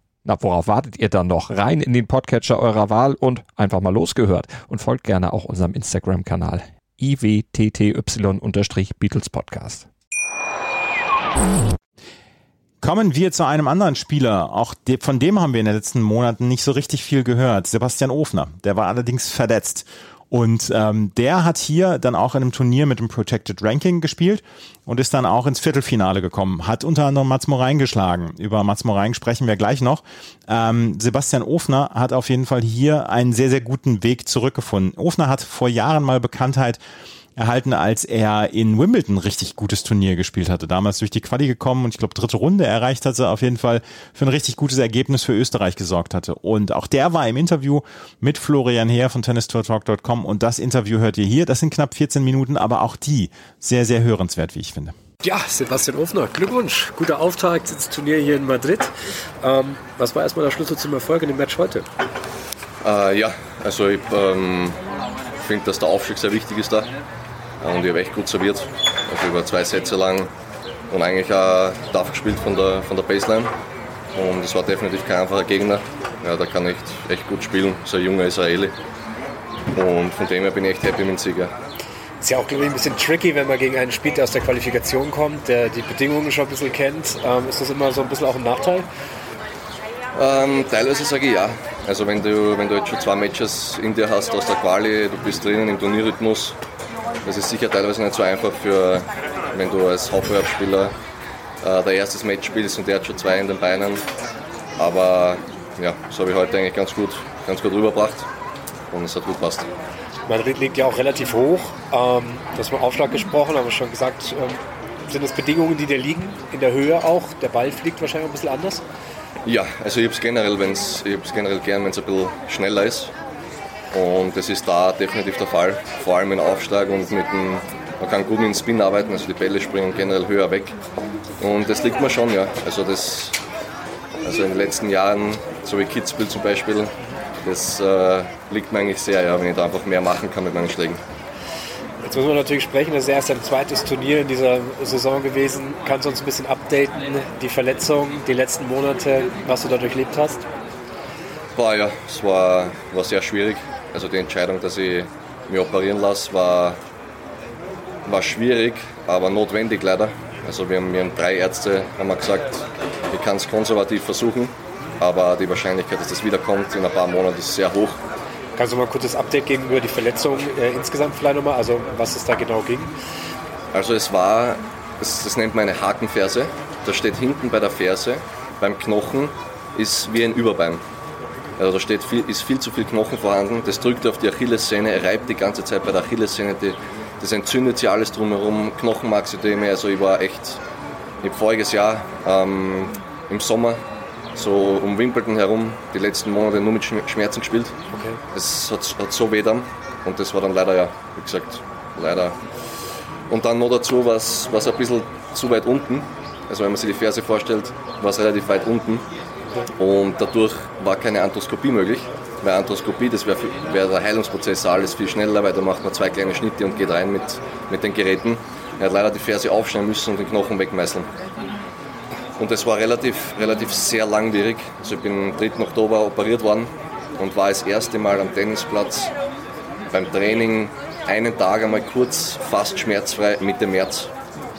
Na, worauf wartet ihr dann noch? Rein in den Podcatcher eurer Wahl und einfach mal losgehört. Und folgt gerne auch unserem Instagram-Kanal iwtty-Beatles Podcast. Kommen wir zu einem anderen Spieler. Auch de, von dem haben wir in den letzten Monaten nicht so richtig viel gehört. Sebastian Ofner. Der war allerdings verletzt. Und ähm, der hat hier dann auch in einem Turnier mit dem Protected Ranking gespielt und ist dann auch ins Viertelfinale gekommen. Hat unter anderem Mats Morein geschlagen. Über Mats Morein sprechen wir gleich noch. Ähm, Sebastian Ofner hat auf jeden Fall hier einen sehr, sehr guten Weg zurückgefunden. Ofner hat vor Jahren mal Bekanntheit erhalten, als er in Wimbledon richtig gutes Turnier gespielt hatte. Damals durch die Quali gekommen und ich glaube dritte Runde erreicht hatte, auf jeden Fall für ein richtig gutes Ergebnis für Österreich gesorgt hatte. Und auch der war im Interview mit Florian Heer von tennistourtalk.com und das Interview hört ihr hier. Das sind knapp 14 Minuten, aber auch die sehr, sehr hörenswert, wie ich finde. Ja, Sebastian Ofner, Glückwunsch. Guter Auftakt ins Turnier hier in Madrid. Ähm, was war erstmal der Schlüssel zum Erfolg in dem Match heute? Äh, ja, also ich ähm, finde, dass der Aufstieg sehr wichtig ist da. Und ich habe echt gut serviert. Also über zwei Sätze lang und eigentlich auch tough gespielt von der, von der Baseline. Und es war definitiv kein einfacher Gegner. Ja, der kann echt, echt gut spielen, so ein junger Israeli. Und von dem her bin ich echt happy mit dem Sieger. Ist ja auch, glaube ich, ein bisschen tricky, wenn man gegen einen spielt, der aus der Qualifikation kommt, der die Bedingungen schon ein bisschen kennt. Ähm, ist das immer so ein bisschen auch ein Nachteil? Ähm, teilweise sage ich ja. Also wenn du, wenn du jetzt schon zwei Matches in dir hast aus der Quali, du bist drinnen im Turnierrhythmus, das ist sicher teilweise nicht so einfach, für, wenn du als Hauptbewerbsspieler äh, der erstes Match spielst und der hat schon zwei in den Beinen. Aber ja, das habe ich heute eigentlich ganz gut, ganz gut rübergebracht und es hat gut passt. Madrid liegt ja auch relativ hoch. Ähm, du hast mal Aufschlag gesprochen, aber schon gesagt, ähm, sind das Bedingungen, die dir liegen, in der Höhe auch? Der Ball fliegt wahrscheinlich ein bisschen anders? Ja, also ich habe es generell, generell gern, wenn es ein bisschen schneller ist. Und das ist da definitiv der Fall, vor allem im Aufschlag und mit dem, man kann gut mit dem Spin arbeiten, also die Bälle springen generell höher weg. Und das liegt mir schon, ja. Also, das, also in den letzten Jahren, so wie Kitzbühel zum Beispiel, das äh, liegt mir eigentlich sehr, ja, wenn ich da einfach mehr machen kann mit meinen Schlägen. Jetzt muss man natürlich sprechen, das ist erst ein zweites Turnier in dieser Saison gewesen. Kannst du uns ein bisschen updaten, die Verletzung, die letzten Monate, was du da durchlebt hast? War ja, es war, war sehr schwierig. Also die Entscheidung, dass ich mich operieren lasse, war, war schwierig, aber notwendig leider. Also wir haben, wir haben drei Ärzte haben wir gesagt, ich kann es konservativ versuchen, aber die Wahrscheinlichkeit, dass das wiederkommt in ein paar Monaten, ist sehr hoch. Kannst du mal ein kurzes Update geben über die Verletzung äh, insgesamt vielleicht nochmal, also was es da genau ging? Also es war, das, das nennt man eine Hakenferse. Da steht hinten bei der Ferse, beim Knochen, ist wie ein Überbein. Also da steht viel, ist viel zu viel Knochen vorhanden, das drückt auf die Achillessehne, er reibt die ganze Zeit bei der Achillessehne, die, das entzündet sich alles drumherum, Knochenmarksödeme, also ich war echt, ich habe voriges Jahr ähm, im Sommer so um Wimbledon herum die letzten Monate nur mit Schmerzen gespielt. Okay. Es hat, hat so weh dann und das war dann leider ja, wie gesagt, leider. Und dann noch dazu war es ein bisschen zu weit unten, also wenn man sich die Ferse vorstellt, war es relativ weit unten und dadurch war keine Anthroskopie möglich. Bei Arthroskopie, das wäre wär der Heilungsprozess alles viel schneller, weil da macht man zwei kleine Schnitte und geht rein mit, mit den Geräten. Er hat leider die Ferse aufschneiden müssen und den Knochen wegmeißeln. Und das war relativ, relativ sehr langwierig. Also ich bin am 3. Oktober operiert worden und war das erste Mal am Tennisplatz beim Training einen Tag einmal kurz fast schmerzfrei Mitte März.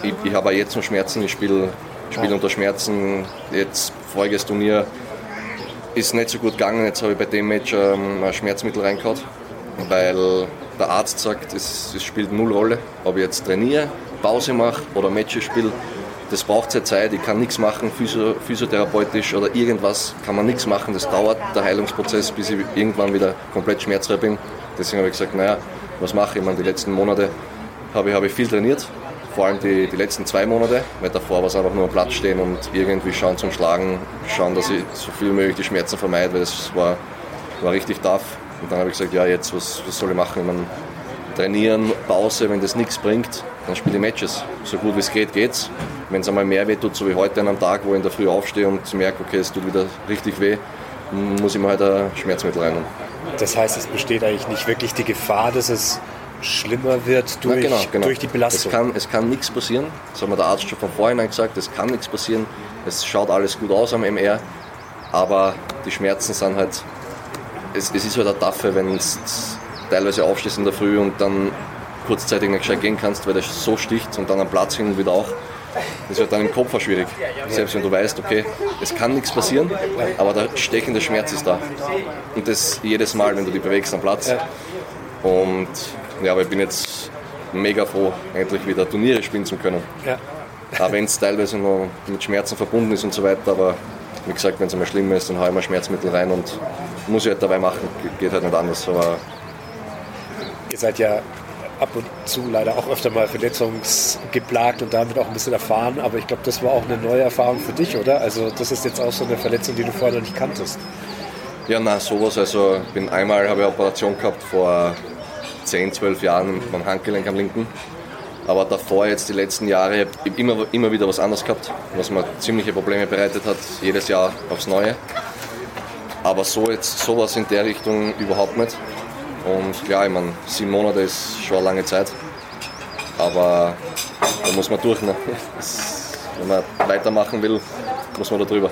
Ich, ich habe jetzt noch Schmerzen, ich spiele spiel unter Schmerzen. Jetzt voriges Turnier ist nicht so gut gegangen. Jetzt habe ich bei dem Match ähm, ein Schmerzmittel reingehauen, weil der Arzt sagt, es, es spielt null Rolle, ob ich jetzt trainiere, Pause mache oder Matches spiele. Das braucht seine Zeit, ich kann nichts machen, physio physiotherapeutisch oder irgendwas kann man nichts machen. Das dauert der Heilungsprozess, bis ich irgendwann wieder komplett schmerzfrei bin. Deswegen habe ich gesagt, naja, was mache ich? Ich meine, die letzten Monate habe ich, habe ich viel trainiert, vor allem die, die letzten zwei Monate, weil davor war es einfach nur am Platz stehen und irgendwie schauen zum Schlagen, schauen, dass ich so viel wie möglich die Schmerzen vermeide, weil das war, war richtig tough. Und dann habe ich gesagt, ja, jetzt, was, was soll ich machen? Ich meine, trainieren, Pause, wenn das nichts bringt, dann spiele ich Matches. So gut wie es geht, geht's. Wenn es einmal mehr weh tut, so wie heute an einem Tag, wo ich in der Früh aufstehe und merke, okay, es tut wieder richtig weh, muss ich mir halt ein Schmerzmittel rein. Das heißt, es besteht eigentlich nicht wirklich die Gefahr, dass es schlimmer wird durch, ja, genau, genau. durch die Belastung. Es kann, es kann nichts passieren. Das hat mir der Arzt schon von vornherein gesagt. Es kann nichts passieren. Es schaut alles gut aus am MR. Aber die Schmerzen sind halt. Es, es ist halt eine Taffe, wenn du teilweise aufstehst in der Früh und dann kurzzeitig nicht gescheit gehen kannst, weil das so sticht und dann am Platz hin und wieder auch. Das wird dann im Kopf auch schwierig. Selbst wenn du weißt, okay, es kann nichts passieren, aber der stechende Schmerz ist da. Und das jedes Mal, wenn du dich bewegst am Platz. Und ja, aber ich bin jetzt mega froh, endlich wieder Turniere spielen zu können. Ja. Auch wenn es teilweise noch mit Schmerzen verbunden ist und so weiter, aber wie gesagt, wenn es einmal schlimm ist, dann haue ich mal Schmerzmittel rein und muss ich halt dabei machen. Geht halt nicht anders. Aber Ihr seid ja ab und zu leider auch öfter mal verletzungsgeplagt und damit auch ein bisschen erfahren, aber ich glaube, das war auch eine neue Erfahrung für dich, oder? Also das ist jetzt auch so eine Verletzung, die du vorher noch nicht kanntest. Ja, na sowas. Also bin einmal habe ich eine Operation gehabt vor 10, 12 Jahren beim Handgelenk am linken. Aber davor jetzt die letzten Jahre immer, immer wieder was anderes gehabt, was mir ziemliche Probleme bereitet hat, jedes Jahr aufs Neue. Aber so jetzt sowas in der Richtung überhaupt nicht. Und klar, ich meine, sieben Monate ist schon eine lange Zeit. Aber da muss man durch. Ne? [LAUGHS] Wenn man weitermachen will, muss man da drüber.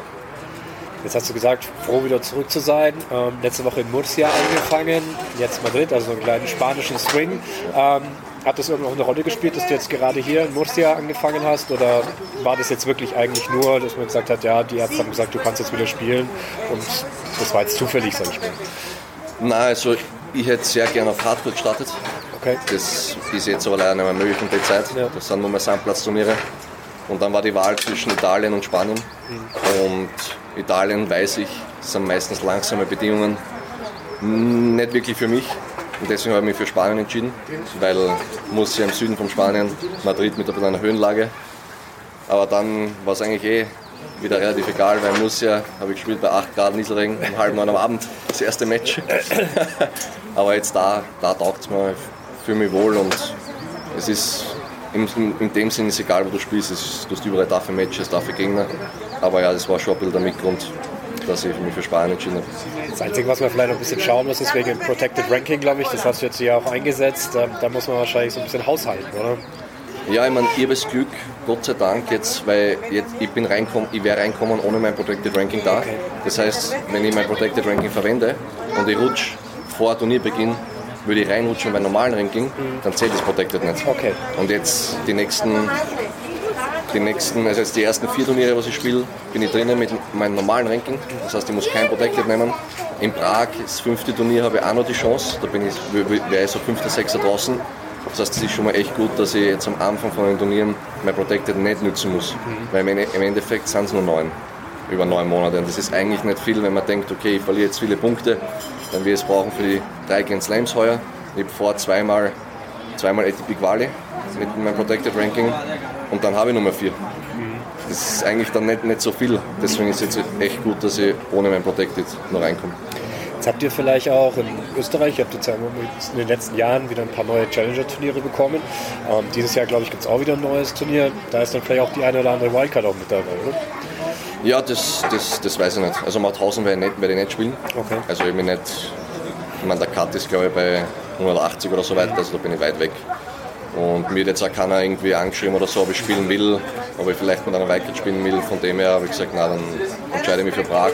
Jetzt hast du gesagt, froh wieder zurück zu sein. Ähm, letzte Woche in Murcia angefangen, jetzt Madrid, also einen kleinen spanischen Swing. Ähm, hat das irgendwo eine Rolle gespielt, dass du jetzt gerade hier in Murcia angefangen hast? Oder war das jetzt wirklich eigentlich nur, dass man gesagt hat, ja, die Ärzte haben gesagt, du kannst jetzt wieder spielen und das war jetzt zufällig, sag ich mal? Nein, also ich hätte sehr gerne auf Hardcore gestartet. Okay. Das ist jetzt aber leider nicht mehr möglich in der Zeit. Ja. Das sind nur mehr Sandplatzturniere. Und dann war die Wahl zwischen Italien und Spanien. Mhm. Und Italien, weiß ich, sind meistens langsame Bedingungen. Nicht wirklich für mich. Und deswegen habe ich mich für Spanien entschieden, weil muss ja im Süden von Spanien, Madrid mit einer Höhenlage. Aber dann war es eigentlich eh wieder relativ egal, weil Murcia habe ich gespielt bei 8 Grad Nieselregen um halb neun am Abend, das erste Match. [LAUGHS] Aber jetzt da, da taugt es mir, fühle mich wohl und es ist in, in, dem Sinne ist egal, wo du spielst, es, du hast überall dafür Matches, dafür Gegner. Aber ja, das war schon ein bisschen der Mitgrund, dass ich mich für Spanien entschieden habe. Das Einzige, was man vielleicht noch ein bisschen schauen muss, ist wegen Protected Ranking, glaube ich. Das hast du jetzt hier auch eingesetzt. Da, da muss man wahrscheinlich so ein bisschen haushalten, oder? Ja, ich meine, ich habe das Glück, Gott sei Dank jetzt, weil jetzt, ich bin reinkommen, ich wäre reinkommen ohne mein Protected Ranking da. Das heißt, wenn ich mein Protected Ranking verwende und ich rutsche vor Turnierbeginn, würde ich reinrutschen beim normalen Ranking, dann zählt das Protected nicht. Okay. Und jetzt die nächsten, die nächsten, also jetzt die ersten vier Turniere, was ich spiele, bin ich drinnen mit meinem normalen Ranking. Das heißt, ich muss kein Protected nehmen. In Prag, das fünfte Turnier, habe ich auch noch die Chance. Da bin ich, wäre ich so fünfter, sechster draußen. Das heißt, es ist schon mal echt gut, dass ich jetzt am Anfang von den Turnieren mein Protected nicht nutzen muss. Mhm. Weil im Endeffekt sind es nur neun über neun Monate. Und das ist eigentlich nicht viel, wenn man denkt, okay, ich verliere jetzt viele Punkte, dann wir es brauchen für die drei Grand Slams heuer. Ich habe vor zweimal, zweimal ATP Quali mit meinem Protected Ranking und dann habe ich Nummer vier. Das ist eigentlich dann nicht, nicht so viel. Deswegen ist es jetzt echt gut, dass ich ohne mein Protected noch reinkomme. Jetzt habt ihr vielleicht auch in Österreich, ihr habt jetzt in den letzten Jahren wieder ein paar neue Challenger-Turniere bekommen. Ähm, dieses Jahr, glaube ich, gibt es auch wieder ein neues Turnier. Da ist dann vielleicht auch die eine oder andere Wildcard auch mit dabei, oder? Ja, das, das, das weiß ich nicht. Also Mauthausen werde ich, nicht, werde ich nicht spielen. Okay. Also ich bin nicht, Ich meine, der Cut ist glaube ich bei 180 oder so weiter, also da bin ich weit weg. Und mir hat jetzt auch keiner irgendwie angeschrieben oder so, ob ich spielen will, ob ich vielleicht mit einer Weikert spielen will. Von dem her habe ich gesagt, na, dann entscheide ich mich für Prag.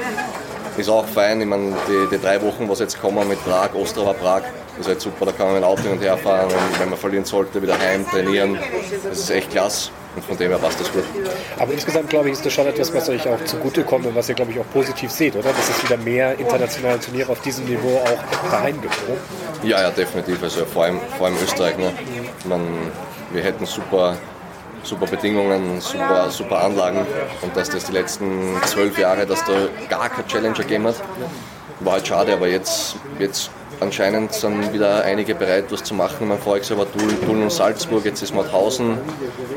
Ist auch fein, ich meine, die, die drei Wochen, was jetzt kommen mit Prag, Ostrava, Prag, ist halt super, da kann man mit dem Auto hin und her fahren und wenn man verlieren sollte, wieder heim trainieren. Das ist echt klasse und von dem her passt das gut. Aber insgesamt, glaube ich, ist das schon etwas, was euch auch zugutekommt und was ihr, glaube ich, auch positiv seht, oder? Dass es wieder mehr internationale Turniere auf diesem Niveau auch daheim gibt, oder? Ja, ja, definitiv. Also vor allem, vor allem Österreich. Ne? Man, wir hätten super, super Bedingungen, super, super Anlagen und dass das die letzten zwölf Jahre, dass da gar kein Challenger gegeben hat, war halt schade, aber jetzt, jetzt anscheinend sind wieder einige bereit, was zu machen. Mein Voriges war Tulln, Tulln und Salzburg, jetzt ist Mauthausen.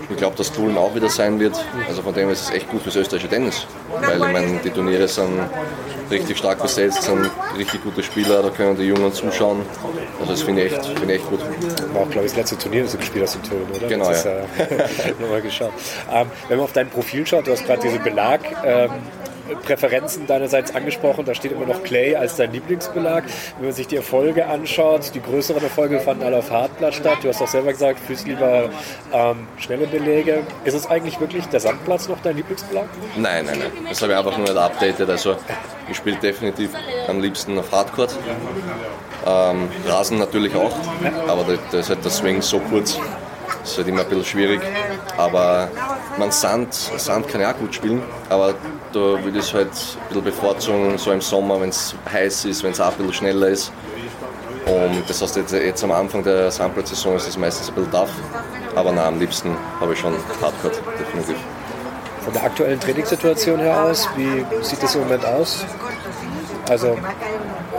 Ich glaube, dass Tulln auch wieder sein wird. Also von dem her ist es echt gut fürs österreichische Tennis. Weil ich meine, die Turniere sind richtig stark besetzt, sind richtig gute Spieler, da können die Jungen zuschauen. Also das finde ich, echt, find ich echt gut. War auch, glaube ich, das letzte Turnier, das du gespielt hast in Tulln, oder? Genau, das ja. Ist, äh, [LAUGHS] nochmal geschaut. Ähm, wenn man auf dein Profil schaut, du hast gerade diese Belag. Ähm, Präferenzen deinerseits angesprochen. Da steht immer noch Clay als dein Lieblingsbelag. Wenn man sich die Erfolge anschaut, die größeren Erfolge fanden alle auf Hartplatz statt. Du hast auch selber gesagt, fühlst lieber ähm, schnelle Belege. Ist es eigentlich wirklich der Sandplatz noch dein Lieblingsbelag? Nein, nein, nein. Das habe ich einfach nur nicht updated. Also ich spiele definitiv am liebsten auf Hardcourt. Ähm, Rasen natürlich auch, aber da ist halt der Swing so kurz. Das ist halt immer ein bisschen schwierig. Aber man Sand, Sand kann ich auch gut spielen, aber da würde ich es halt ein bisschen bevorzugen, so im Sommer, wenn es heiß ist, wenn es auch ein bisschen schneller ist. Und das heißt, jetzt, jetzt am Anfang der Sandplatzsaison ist es meistens ein bisschen tough. Aber na, am liebsten habe ich schon Hardcore, definitiv. Von der aktuellen Trainingssituation her aus, wie sieht das im Moment aus? Also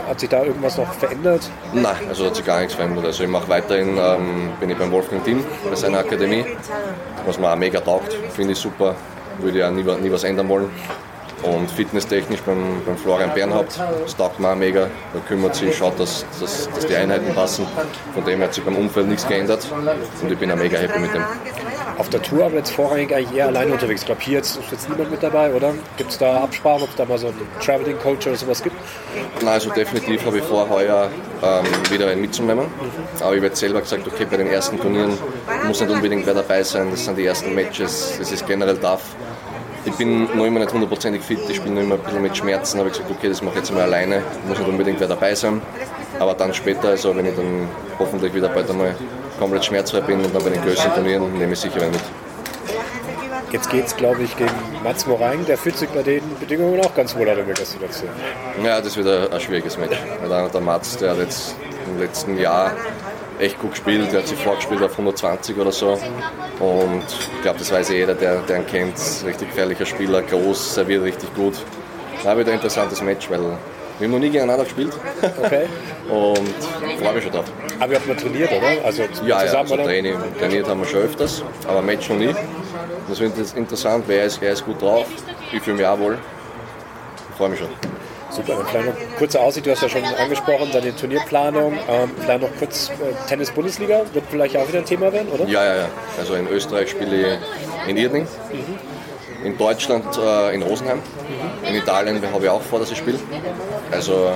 hat sich da irgendwas noch verändert? Nein, also hat sich gar nichts verändert. Also ich mache weiterhin, ähm, bin ich beim Wolfgang Team bei seiner Akademie, was mir auch mega taugt, finde ich super, würde auch nie, nie was ändern wollen. Und fitnesstechnisch beim, beim Florian Bernhaupt, das taugt mir auch mega. Da kümmert sich, schaut, dass, dass, dass die Einheiten passen. Von dem hat sich beim Umfeld nichts geändert und ich bin auch mega happy mit dem. Auf der Tour aber jetzt vorrangig eigentlich eher alleine unterwegs. Ich glaube, hier jetzt ist jetzt niemand mit dabei, oder? Gibt es da Absprachen, ob es da mal so einen Traveling Coach oder sowas gibt? Nein, also definitiv habe ich vor, heuer ähm, wieder einen mitzunehmen. Aber ich habe jetzt selber gesagt, okay, bei den ersten Turnieren muss nicht unbedingt wer dabei sein. Das sind die ersten Matches, das ist generell tough. Ich bin noch immer nicht hundertprozentig fit, ich bin noch immer ein bisschen mit Schmerzen. habe ich gesagt, okay, das mache ich jetzt mal alleine, muss nicht unbedingt wer dabei sein. Aber dann später, also wenn ich dann hoffentlich wieder bald einmal komplett schmerzfrei bin und dann bei den größeren Turnieren, nehme ich sicher einen mit. Jetzt geht es, glaube ich, gegen Mats Morang. Der fühlt sich bei den Bedingungen auch ganz wohl an der Situation. Ja, das wird ein, ein schwieriges Match. Weil der Mats, der hat jetzt im letzten Jahr echt gut gespielt. Der hat sich vorgespielt auf 120 oder so. Und ich glaube, das weiß jeder, der, der ihn kennt. Richtig gefährlicher Spieler, groß, serviert richtig gut. Da wird ein interessantes Match, weil wir haben noch nie gegeneinander gespielt. Okay. [LAUGHS] Und freue mich schon drauf. Aber ihr habt mal trainiert, oder? Also Ja, ja, also? Training, trainiert haben wir schon öfters, aber Match noch nie. Das wird jetzt interessant, weil er ist, er ist gut drauf. Ich fühle mich auch wohl. Freue mich schon. Super, dann vielleicht noch kurze Aussicht, du hast ja schon angesprochen, deine Turnierplanung. Ähm, vielleicht noch kurz äh, Tennis-Bundesliga, wird vielleicht auch wieder ein Thema werden, oder? Ja, ja, ja. Also in Österreich spiele ich in Irding. In Deutschland äh, in Rosenheim. In Italien habe ich auch vor, dass ich spiele. Also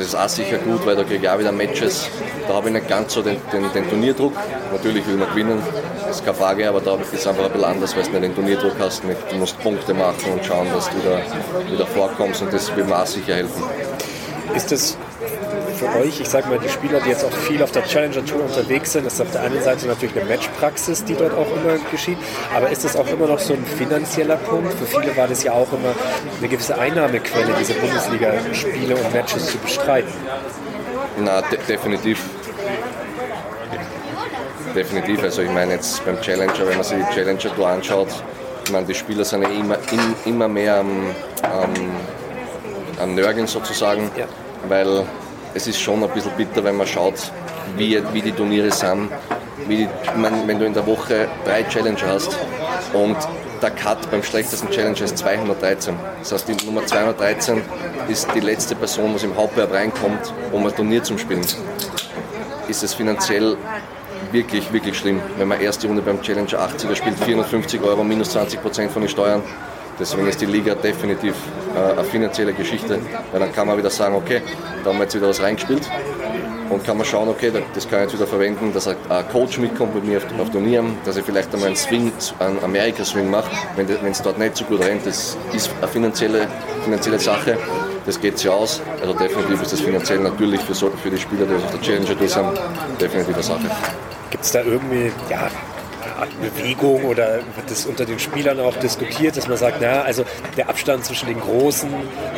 das ist auch sicher gut, weil da kriege ich auch wieder Matches. Da habe ich nicht ganz so den, den, den Turnierdruck. Natürlich will man gewinnen, das ist keine Frage, aber da ist es einfach ein bisschen anders, weil du nicht den Turnierdruck hast. Mit, du musst Punkte machen und schauen, dass du da wieder vorkommst und das wird mir auch sicher helfen. Ist das für euch, ich sage mal, die Spieler, die jetzt auch viel auf der Challenger Tour unterwegs sind, ist auf der einen Seite natürlich eine Matchpraxis, die dort auch immer geschieht, aber ist das auch immer noch so ein finanzieller Punkt? Für viele war das ja auch immer eine gewisse Einnahmequelle, diese Bundesliga-Spiele und Matches zu bestreiten. Na, de definitiv. Definitiv. Also ich meine jetzt beim Challenger, wenn man sich die Challenger Tour anschaut, ich meine, die Spieler sind ja immer, in, immer mehr am, am, am Nörgeln sozusagen, weil es ist schon ein bisschen bitter, wenn man schaut, wie, wie die Turniere sind. Ich meine, wenn du in der Woche drei Challenger hast und der Cut beim schlechtesten Challenger ist 213. Das heißt, die Nummer 213 ist die letzte Person, die im Hauptbewerb reinkommt, um ein Turnier zu spielen. Ist es finanziell wirklich, wirklich schlimm. Wenn man erste Runde beim Challenger 80er spielt, 450 Euro minus 20 Prozent von den Steuern. Deswegen ist die Liga definitiv äh, eine finanzielle Geschichte, weil dann kann man wieder sagen, okay, da haben wir jetzt wieder was reingespielt und kann man schauen, okay, das kann ich jetzt wieder verwenden, dass ein Coach mitkommt mit mir auf, auf Turnieren, dass ich vielleicht einmal einen Swing, einen Amerika-Swing mache, wenn es dort nicht so gut rennt. Das ist eine finanzielle, finanzielle Sache, das geht sich aus. Also definitiv ist das finanziell natürlich für, für die Spieler, die auf der Challenger durch sind, definitiv eine Sache. Gibt es da irgendwie, ja, Bewegung oder wird das unter den Spielern auch diskutiert, dass man sagt, na, also der Abstand zwischen den großen,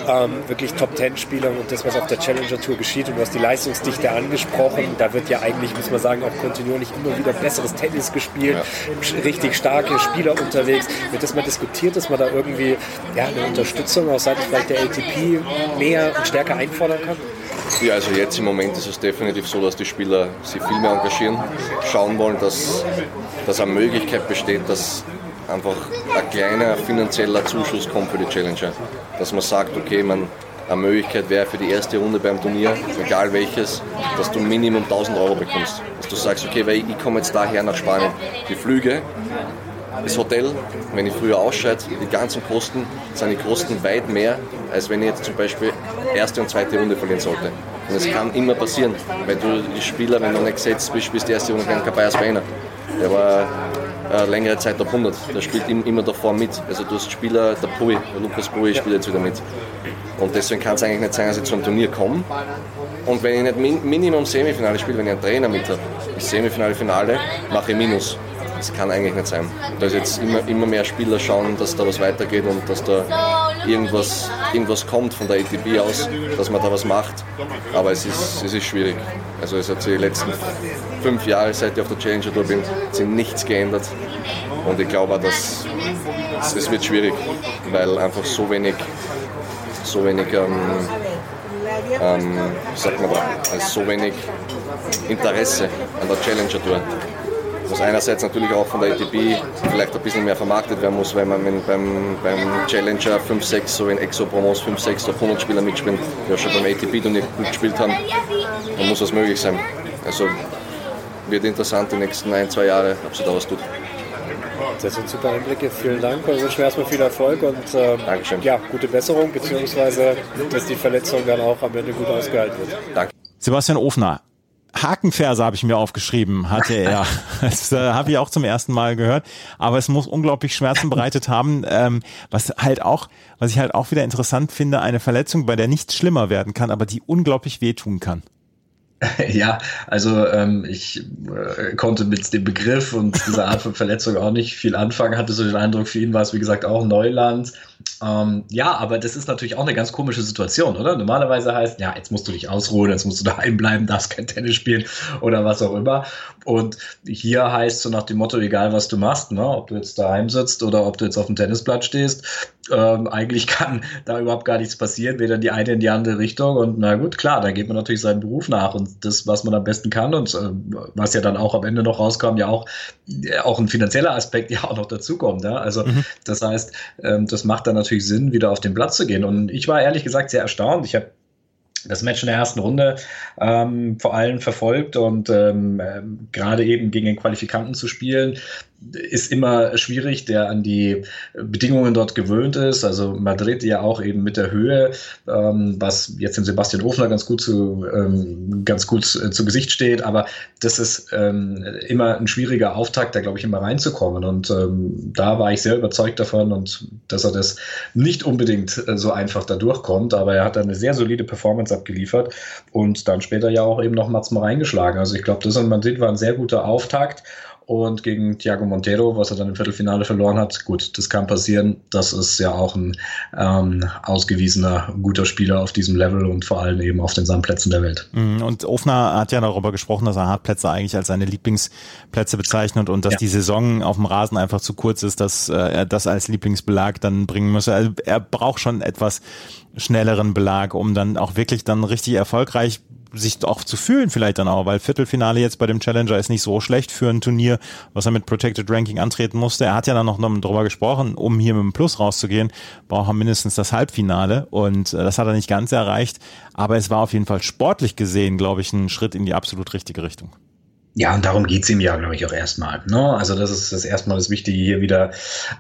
ähm, wirklich Top-Ten-Spielern und das, was auf der Challenger Tour geschieht und du hast die Leistungsdichte angesprochen, da wird ja eigentlich, muss man sagen, auch kontinuierlich immer wieder besseres Tennis gespielt, ja. richtig starke Spieler unterwegs. Wird das mal diskutiert, dass man da irgendwie ja, eine Unterstützung auch seitens vielleicht der ATP mehr und stärker einfordern kann? Ja, also jetzt im Moment ist es definitiv so, dass die Spieler sich viel mehr engagieren, schauen wollen, dass, dass eine Möglichkeit besteht, dass einfach ein kleiner finanzieller Zuschuss kommt für die Challenger. Dass man sagt, okay, man, eine Möglichkeit wäre für die erste Runde beim Turnier, egal welches, dass du Minimum 1000 Euro bekommst. Dass du sagst, okay, weil ich komme jetzt daher nach Spanien. Die Flüge, das Hotel, wenn ich früher ausscheide, die ganzen Kosten, sind die Kosten weit mehr, als wenn ich jetzt zum Beispiel erste und zweite Runde verlieren sollte. Und es kann immer passieren, weil du die Spieler, wenn du nicht gesetzt bist, bist die erste Runde gegen Cabayas Weiner. Der war äh, längere Zeit Top 100. Der spielt immer davor mit. Also du hast Spieler, der Pui, der Lukas Pui spielt jetzt wieder mit. Und deswegen kann es eigentlich nicht sein, dass ich zu einem Turnier komme. Und wenn ich nicht Minimum Semifinale spiele, wenn ich einen Trainer mit habe, Semifinale, Finale, mache ich Minus. Das kann eigentlich nicht sein. Da ist jetzt immer, immer mehr Spieler schauen, dass da was weitergeht und dass da irgendwas, irgendwas kommt von der ATP aus, dass man da was macht. Aber es ist, es ist schwierig. Also es hat sich die letzten fünf Jahre, seit ich auf der Challenger Tour bin, sich nichts geändert. Und ich glaube auch, dass es wird schwierig, weil einfach so wenig, so wenig, ähm, ähm, sagt man da, so wenig Interesse an der Challenger Tour was einerseits natürlich auch von der ATP vielleicht ein bisschen mehr vermarktet werden muss, weil man beim, beim Challenger 5, 6, so in Exo-Promos 5, 6 Top 100 Spieler mitspielen, die auch schon beim ATP-Turnier gut gespielt haben. Dann muss das möglich sein. Also wird interessant die nächsten ein, zwei Jahre, ob sie da was tut. Das sind super Einblicke. Vielen Dank. Wir wünschen erstmal viel Erfolg und ähm, ja, gute Besserung, beziehungsweise dass die Verletzung dann auch am Ende gut ausgehalten wird. Danke. Sebastian Ofner, Hakenverse habe ich mir aufgeschrieben, hatte er. [LAUGHS] Das äh, habe ich auch zum ersten Mal gehört. Aber es muss unglaublich Schmerzen bereitet haben. Ähm, was halt auch, was ich halt auch wieder interessant finde, eine Verletzung, bei der nichts schlimmer werden kann, aber die unglaublich wehtun kann. [LAUGHS] Ja, also ähm, ich äh, konnte mit dem Begriff und dieser Art von Verletzung auch nicht viel anfangen, hatte so den Eindruck, für ihn war es wie gesagt auch Neuland. Ähm, ja, aber das ist natürlich auch eine ganz komische Situation, oder? Normalerweise heißt, ja, jetzt musst du dich ausruhen, jetzt musst du daheim bleiben, darfst kein Tennis spielen oder was auch immer. Und hier heißt so nach dem Motto, egal was du machst, ne, ob du jetzt daheim sitzt oder ob du jetzt auf dem Tennisplatz stehst, ähm, eigentlich kann da überhaupt gar nichts passieren, weder in die eine in die andere Richtung. Und na gut, klar, da geht man natürlich seinen Beruf nach und das, was man am besten kann und äh, was ja dann auch am Ende noch rauskam, ja auch, äh, auch ein finanzieller Aspekt [LAUGHS] ja auch noch dazukommt. Ja? Also mhm. das heißt, ähm, das macht dann natürlich Sinn, wieder auf den Platz zu gehen. Und ich war ehrlich gesagt sehr erstaunt. Ich habe das Match in der ersten Runde ähm, vor allem verfolgt und ähm, äh, gerade eben gegen den Qualifikanten zu spielen, ist immer schwierig, der an die Bedingungen dort gewöhnt ist. Also Madrid ja auch eben mit der Höhe, ähm, was jetzt dem Sebastian Ofner ganz gut zu, ähm, ganz gut zu, zu Gesicht steht. Aber das ist ähm, immer ein schwieriger Auftakt, da glaube ich immer reinzukommen. Und ähm, da war ich sehr überzeugt davon und dass er das nicht unbedingt äh, so einfach da durchkommt. Aber er hat eine sehr solide Performance abgeliefert und dann später ja auch eben noch mal reingeschlagen. Also ich glaube, das in Madrid war ein sehr guter Auftakt. Und gegen Thiago Montero, was er dann im Viertelfinale verloren hat, gut, das kann passieren. Das ist ja auch ein ähm, ausgewiesener guter Spieler auf diesem Level und vor allem eben auf den Sandplätzen der Welt. Mhm, und Ofner hat ja darüber gesprochen, dass er Hartplätze eigentlich als seine Lieblingsplätze bezeichnet und dass ja. die Saison auf dem Rasen einfach zu kurz ist, dass äh, er das als Lieblingsbelag dann bringen müsse. Also er braucht schon etwas schnelleren Belag, um dann auch wirklich dann richtig erfolgreich sich auch zu fühlen vielleicht dann auch, weil Viertelfinale jetzt bei dem Challenger ist nicht so schlecht für ein Turnier, was er mit Protected Ranking antreten musste. Er hat ja dann noch darüber gesprochen, um hier mit dem Plus rauszugehen, braucht er mindestens das Halbfinale und äh, das hat er nicht ganz erreicht, aber es war auf jeden Fall sportlich gesehen, glaube ich, ein Schritt in die absolut richtige Richtung. Ja, und darum geht's ihm ja, glaube ich, auch erstmal. Ne? Also das ist das erstmal das Wichtige, hier wieder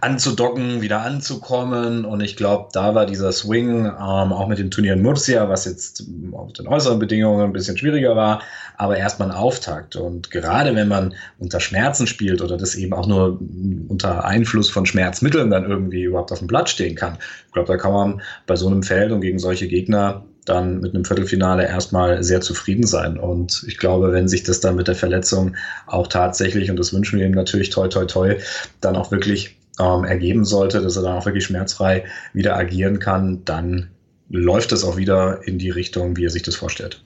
anzudocken, wieder anzukommen. Und ich glaube, da war dieser Swing ähm, auch mit dem Turnier in Murcia, was jetzt auf den äußeren Bedingungen ein bisschen schwieriger war, aber erstmal ein Auftakt. Und gerade wenn man unter Schmerzen spielt oder das eben auch nur unter Einfluss von Schmerzmitteln dann irgendwie überhaupt auf dem Blatt stehen kann, ich glaube, da kann man bei so einem Feld und gegen solche Gegner dann mit einem Viertelfinale erstmal sehr zufrieden sein. Und ich glaube, wenn sich das dann mit der Verletzung auch tatsächlich, und das wünschen wir ihm natürlich toi toi toi, dann auch wirklich ähm, ergeben sollte, dass er dann auch wirklich schmerzfrei wieder agieren kann, dann läuft es auch wieder in die Richtung, wie er sich das vorstellt.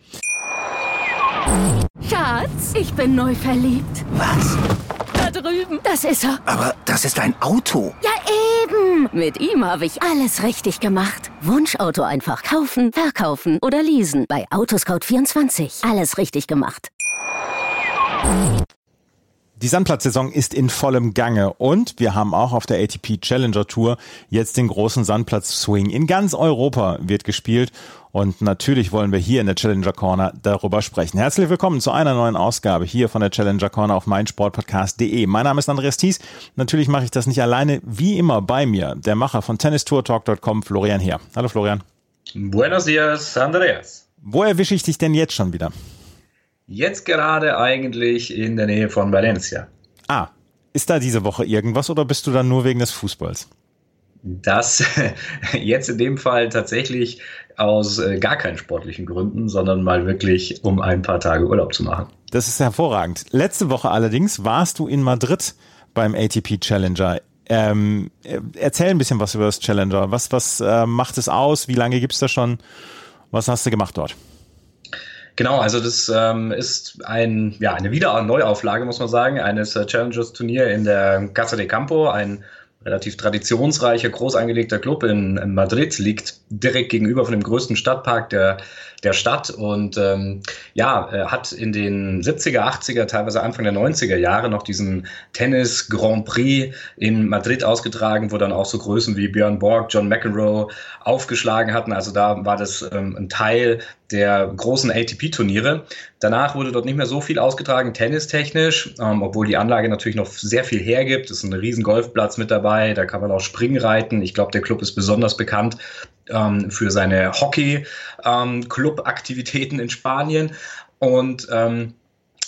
Schatz, ich bin neu verliebt. Was? Da drüben. Das ist er. Aber das ist ein Auto. Ja, eben. Mit ihm habe ich alles richtig gemacht. Wunschauto einfach kaufen, verkaufen oder leasen. Bei Autoscout24. Alles richtig gemacht. Die Sandplatzsaison ist in vollem Gange und wir haben auch auf der ATP Challenger Tour jetzt den großen Sandplatz-Swing. In ganz Europa wird gespielt und natürlich wollen wir hier in der Challenger Corner darüber sprechen. Herzlich willkommen zu einer neuen Ausgabe hier von der Challenger Corner auf meinsportpodcast.de. Mein Name ist Andreas Thies. Natürlich mache ich das nicht alleine, wie immer bei mir, der Macher von tennistourtalk.com, Florian Heer. Hallo Florian. Buenos dias, Andreas. Wo erwische ich dich denn jetzt schon wieder? Jetzt gerade eigentlich in der Nähe von Valencia. Ah, ist da diese Woche irgendwas oder bist du dann nur wegen des Fußballs? Das [LAUGHS] jetzt in dem Fall tatsächlich aus äh, gar keinen sportlichen Gründen, sondern mal wirklich, um ein paar Tage Urlaub zu machen. Das ist hervorragend. Letzte Woche allerdings warst du in Madrid beim ATP Challenger. Ähm, erzähl ein bisschen was über das Challenger. Was, was äh, macht es aus? Wie lange gibt es das schon? Was hast du gemacht dort? Genau, also das ähm, ist ein, ja, eine Wieder Neuauflage, muss man sagen, eines äh, Challengers-Turnier in der Casa de Campo, ein relativ traditionsreicher, groß angelegter Club in, in, Madrid, liegt direkt gegenüber von dem größten Stadtpark der, der Stadt und ähm, ja, hat in den 70er, 80er, teilweise Anfang der 90er Jahre noch diesen Tennis Grand Prix in Madrid ausgetragen, wo dann auch so Größen wie Björn Borg, John McEnroe aufgeschlagen hatten. Also da war das ähm, ein Teil der großen ATP-Turniere. Danach wurde dort nicht mehr so viel ausgetragen, tennistechnisch, ähm, obwohl die Anlage natürlich noch sehr viel hergibt. Es ist ein riesen Golfplatz mit dabei, da kann man auch Springen reiten. Ich glaube, der Club ist besonders bekannt ähm, für seine Hockey-Club-Aktivitäten ähm, in Spanien. Und ähm,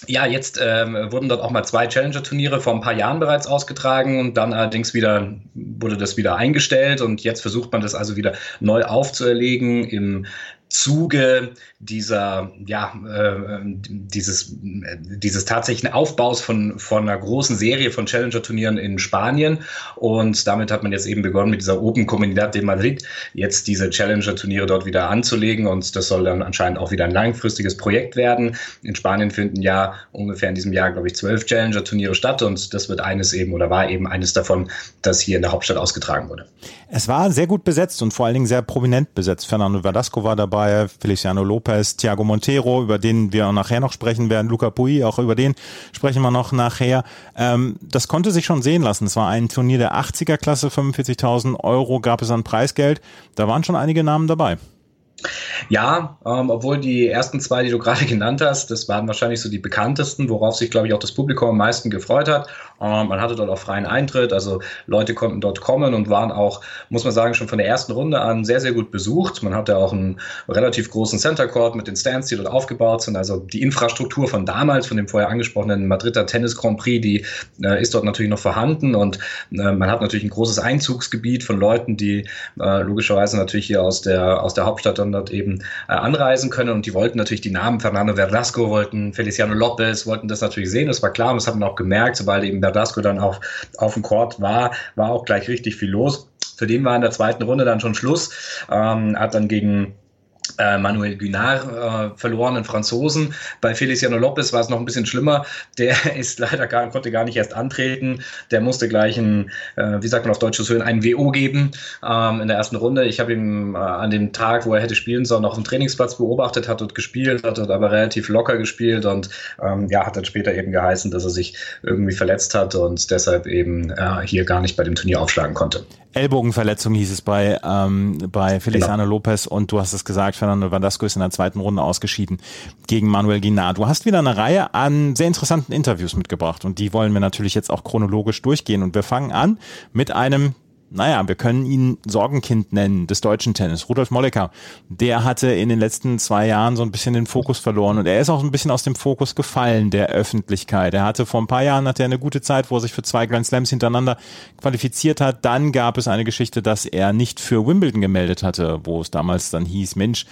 ja, jetzt ähm, wurden dort auch mal zwei Challenger-Turniere vor ein paar Jahren bereits ausgetragen und dann allerdings wieder wurde das wieder eingestellt und jetzt versucht man das also wieder neu aufzuerlegen im Zuge dieser, ja, äh, dieses, dieses tatsächlichen Aufbaus von, von einer großen Serie von Challenger-Turnieren in Spanien. Und damit hat man jetzt eben begonnen, mit dieser Open Comunidad de Madrid jetzt diese Challenger-Turniere dort wieder anzulegen. Und das soll dann anscheinend auch wieder ein langfristiges Projekt werden. In Spanien finden ja ungefähr in diesem Jahr, glaube ich, zwölf Challenger-Turniere statt. Und das wird eines eben oder war eben eines davon, das hier in der Hauptstadt ausgetragen wurde. Es war sehr gut besetzt und vor allen Dingen sehr prominent besetzt. Fernando Verdasco war dabei dabei, Feliciano Lopez, Thiago Montero, über den wir auch nachher noch sprechen werden, Luca Pui, auch über den sprechen wir noch nachher. Ähm, das konnte sich schon sehen lassen. Es war ein Turnier der 80er-Klasse, 45.000 Euro gab es an Preisgeld. Da waren schon einige Namen dabei. Ja, ähm, obwohl die ersten zwei, die du gerade [LAUGHS] genannt hast, das waren wahrscheinlich so die bekanntesten, worauf sich, glaube ich, auch das Publikum am meisten gefreut hat. Man hatte dort auch freien Eintritt, also Leute konnten dort kommen und waren auch, muss man sagen, schon von der ersten Runde an sehr, sehr gut besucht. Man hatte auch einen relativ großen Center Court mit den Stands, die dort aufgebaut sind. Also die Infrastruktur von damals, von dem vorher angesprochenen Madrider Tennis Grand Prix, die äh, ist dort natürlich noch vorhanden und äh, man hat natürlich ein großes Einzugsgebiet von Leuten, die äh, logischerweise natürlich hier aus der, aus der Hauptstadt dann dort eben äh, anreisen können und die wollten natürlich die Namen Fernando Verdasco, wollten Feliciano Lopez, wollten das natürlich sehen, das war klar und das hat man auch gemerkt, sobald eben Verdasco dann auf, auf dem Court war, war auch gleich richtig viel los. Für den war in der zweiten Runde dann schon Schluss, ähm, hat dann gegen äh, Manuel Guinard äh, verlorenen Franzosen. Bei Feliciano Lopez war es noch ein bisschen schlimmer. Der [LAUGHS] ist leider gar, konnte gar nicht erst antreten. Der musste gleich ein, äh, wie sagt man auf Deutsch so ein WO geben ähm, in der ersten Runde. Ich habe ihn äh, an dem Tag, wo er hätte spielen sollen, auf dem Trainingsplatz beobachtet, hat dort gespielt, hat dort aber relativ locker gespielt und ähm, ja, hat dann später eben geheißen, dass er sich irgendwie verletzt hat und deshalb eben äh, hier gar nicht bei dem Turnier aufschlagen konnte. Ellbogenverletzung hieß es bei, ähm, bei Feliciano genau. Lopez und du hast es gesagt, Fernando Vandasco ist in der zweiten Runde ausgeschieden gegen Manuel Guinar. Du hast wieder eine Reihe an sehr interessanten Interviews mitgebracht und die wollen wir natürlich jetzt auch chronologisch durchgehen und wir fangen an mit einem naja, wir können ihn Sorgenkind nennen des deutschen Tennis. Rudolf Mollecker, der hatte in den letzten zwei Jahren so ein bisschen den Fokus verloren und er ist auch ein bisschen aus dem Fokus gefallen der Öffentlichkeit. Er hatte vor ein paar Jahren hatte er eine gute Zeit, wo er sich für zwei Grand Slams hintereinander qualifiziert hat. Dann gab es eine Geschichte, dass er nicht für Wimbledon gemeldet hatte, wo es damals dann hieß, Mensch,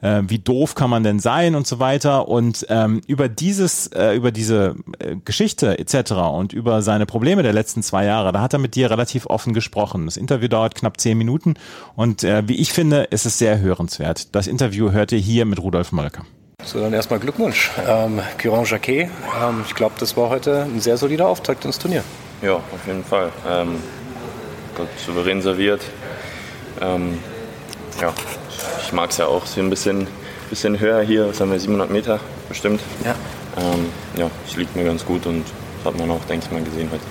äh, wie doof kann man denn sein und so weiter. Und ähm, über dieses, äh, über diese äh, Geschichte etc. und über seine Probleme der letzten zwei Jahre, da hat er mit dir relativ offen gesprochen. Das Interview dauert knapp zehn Minuten und äh, wie ich finde, ist es sehr hörenswert. Das Interview hört ihr hier mit Rudolf Molker. So, dann erstmal Glückwunsch. Ähm, Kiron Jacquet, ähm, ich glaube, das war heute ein sehr solider Auftakt ins Turnier. Ja, auf jeden Fall. Ähm, Gott souverän serviert. Ähm, ja, ich mag es ja auch so ein bisschen, bisschen höher hier. Was haben wir, 700 Meter bestimmt? Ja. Ähm, ja, es liegt mir ganz gut und das hat man auch, denke ich mal, gesehen heute.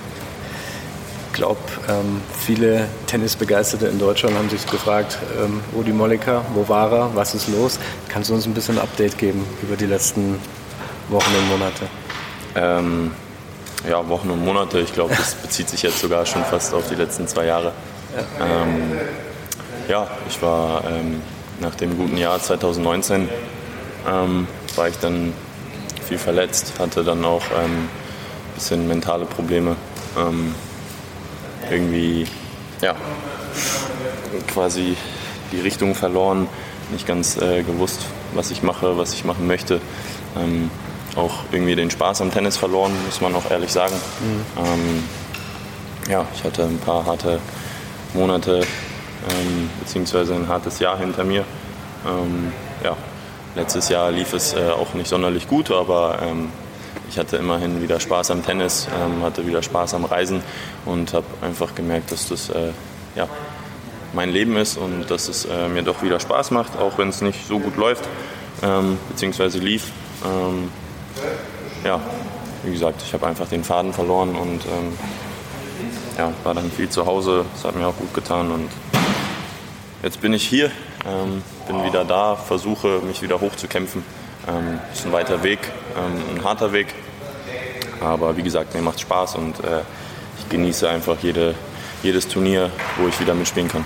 Ich glaube, ähm, viele Tennisbegeisterte in Deutschland haben sich gefragt, ähm, Rudi Molliker, wo war er, was ist los? Kannst du uns ein bisschen ein Update geben über die letzten Wochen und Monate? Ähm, ja, Wochen und Monate. Ich glaube, das [LAUGHS] bezieht sich jetzt sogar schon fast auf die letzten zwei Jahre. Ja, ähm, ja ich war ähm, nach dem guten Jahr 2019 ähm, war ich dann viel verletzt, hatte dann auch ein ähm, bisschen mentale Probleme. Ähm, irgendwie, ja, quasi die Richtung verloren, nicht ganz äh, gewusst, was ich mache, was ich machen möchte. Ähm, auch irgendwie den Spaß am Tennis verloren, muss man auch ehrlich sagen. Mhm. Ähm, ja, ich hatte ein paar harte Monate ähm, beziehungsweise ein hartes Jahr hinter mir. Ähm, ja, letztes Jahr lief es äh, auch nicht sonderlich gut, aber ähm, ich hatte immerhin wieder Spaß am Tennis, ähm, hatte wieder Spaß am Reisen und habe einfach gemerkt, dass das äh, ja, mein Leben ist und dass es äh, mir doch wieder Spaß macht, auch wenn es nicht so gut läuft, ähm, beziehungsweise lief. Ähm, ja, wie gesagt, ich habe einfach den Faden verloren und ja, war dann viel zu Hause. Das hat mir auch gut getan und Jetzt bin ich hier, ähm, bin wieder da, versuche mich wieder hochzukämpfen. Ähm, ist ein weiter Weg, ähm, ein harter Weg. Aber wie gesagt, mir macht Spaß und äh, ich genieße einfach jede, jedes Turnier, wo ich wieder mitspielen kann.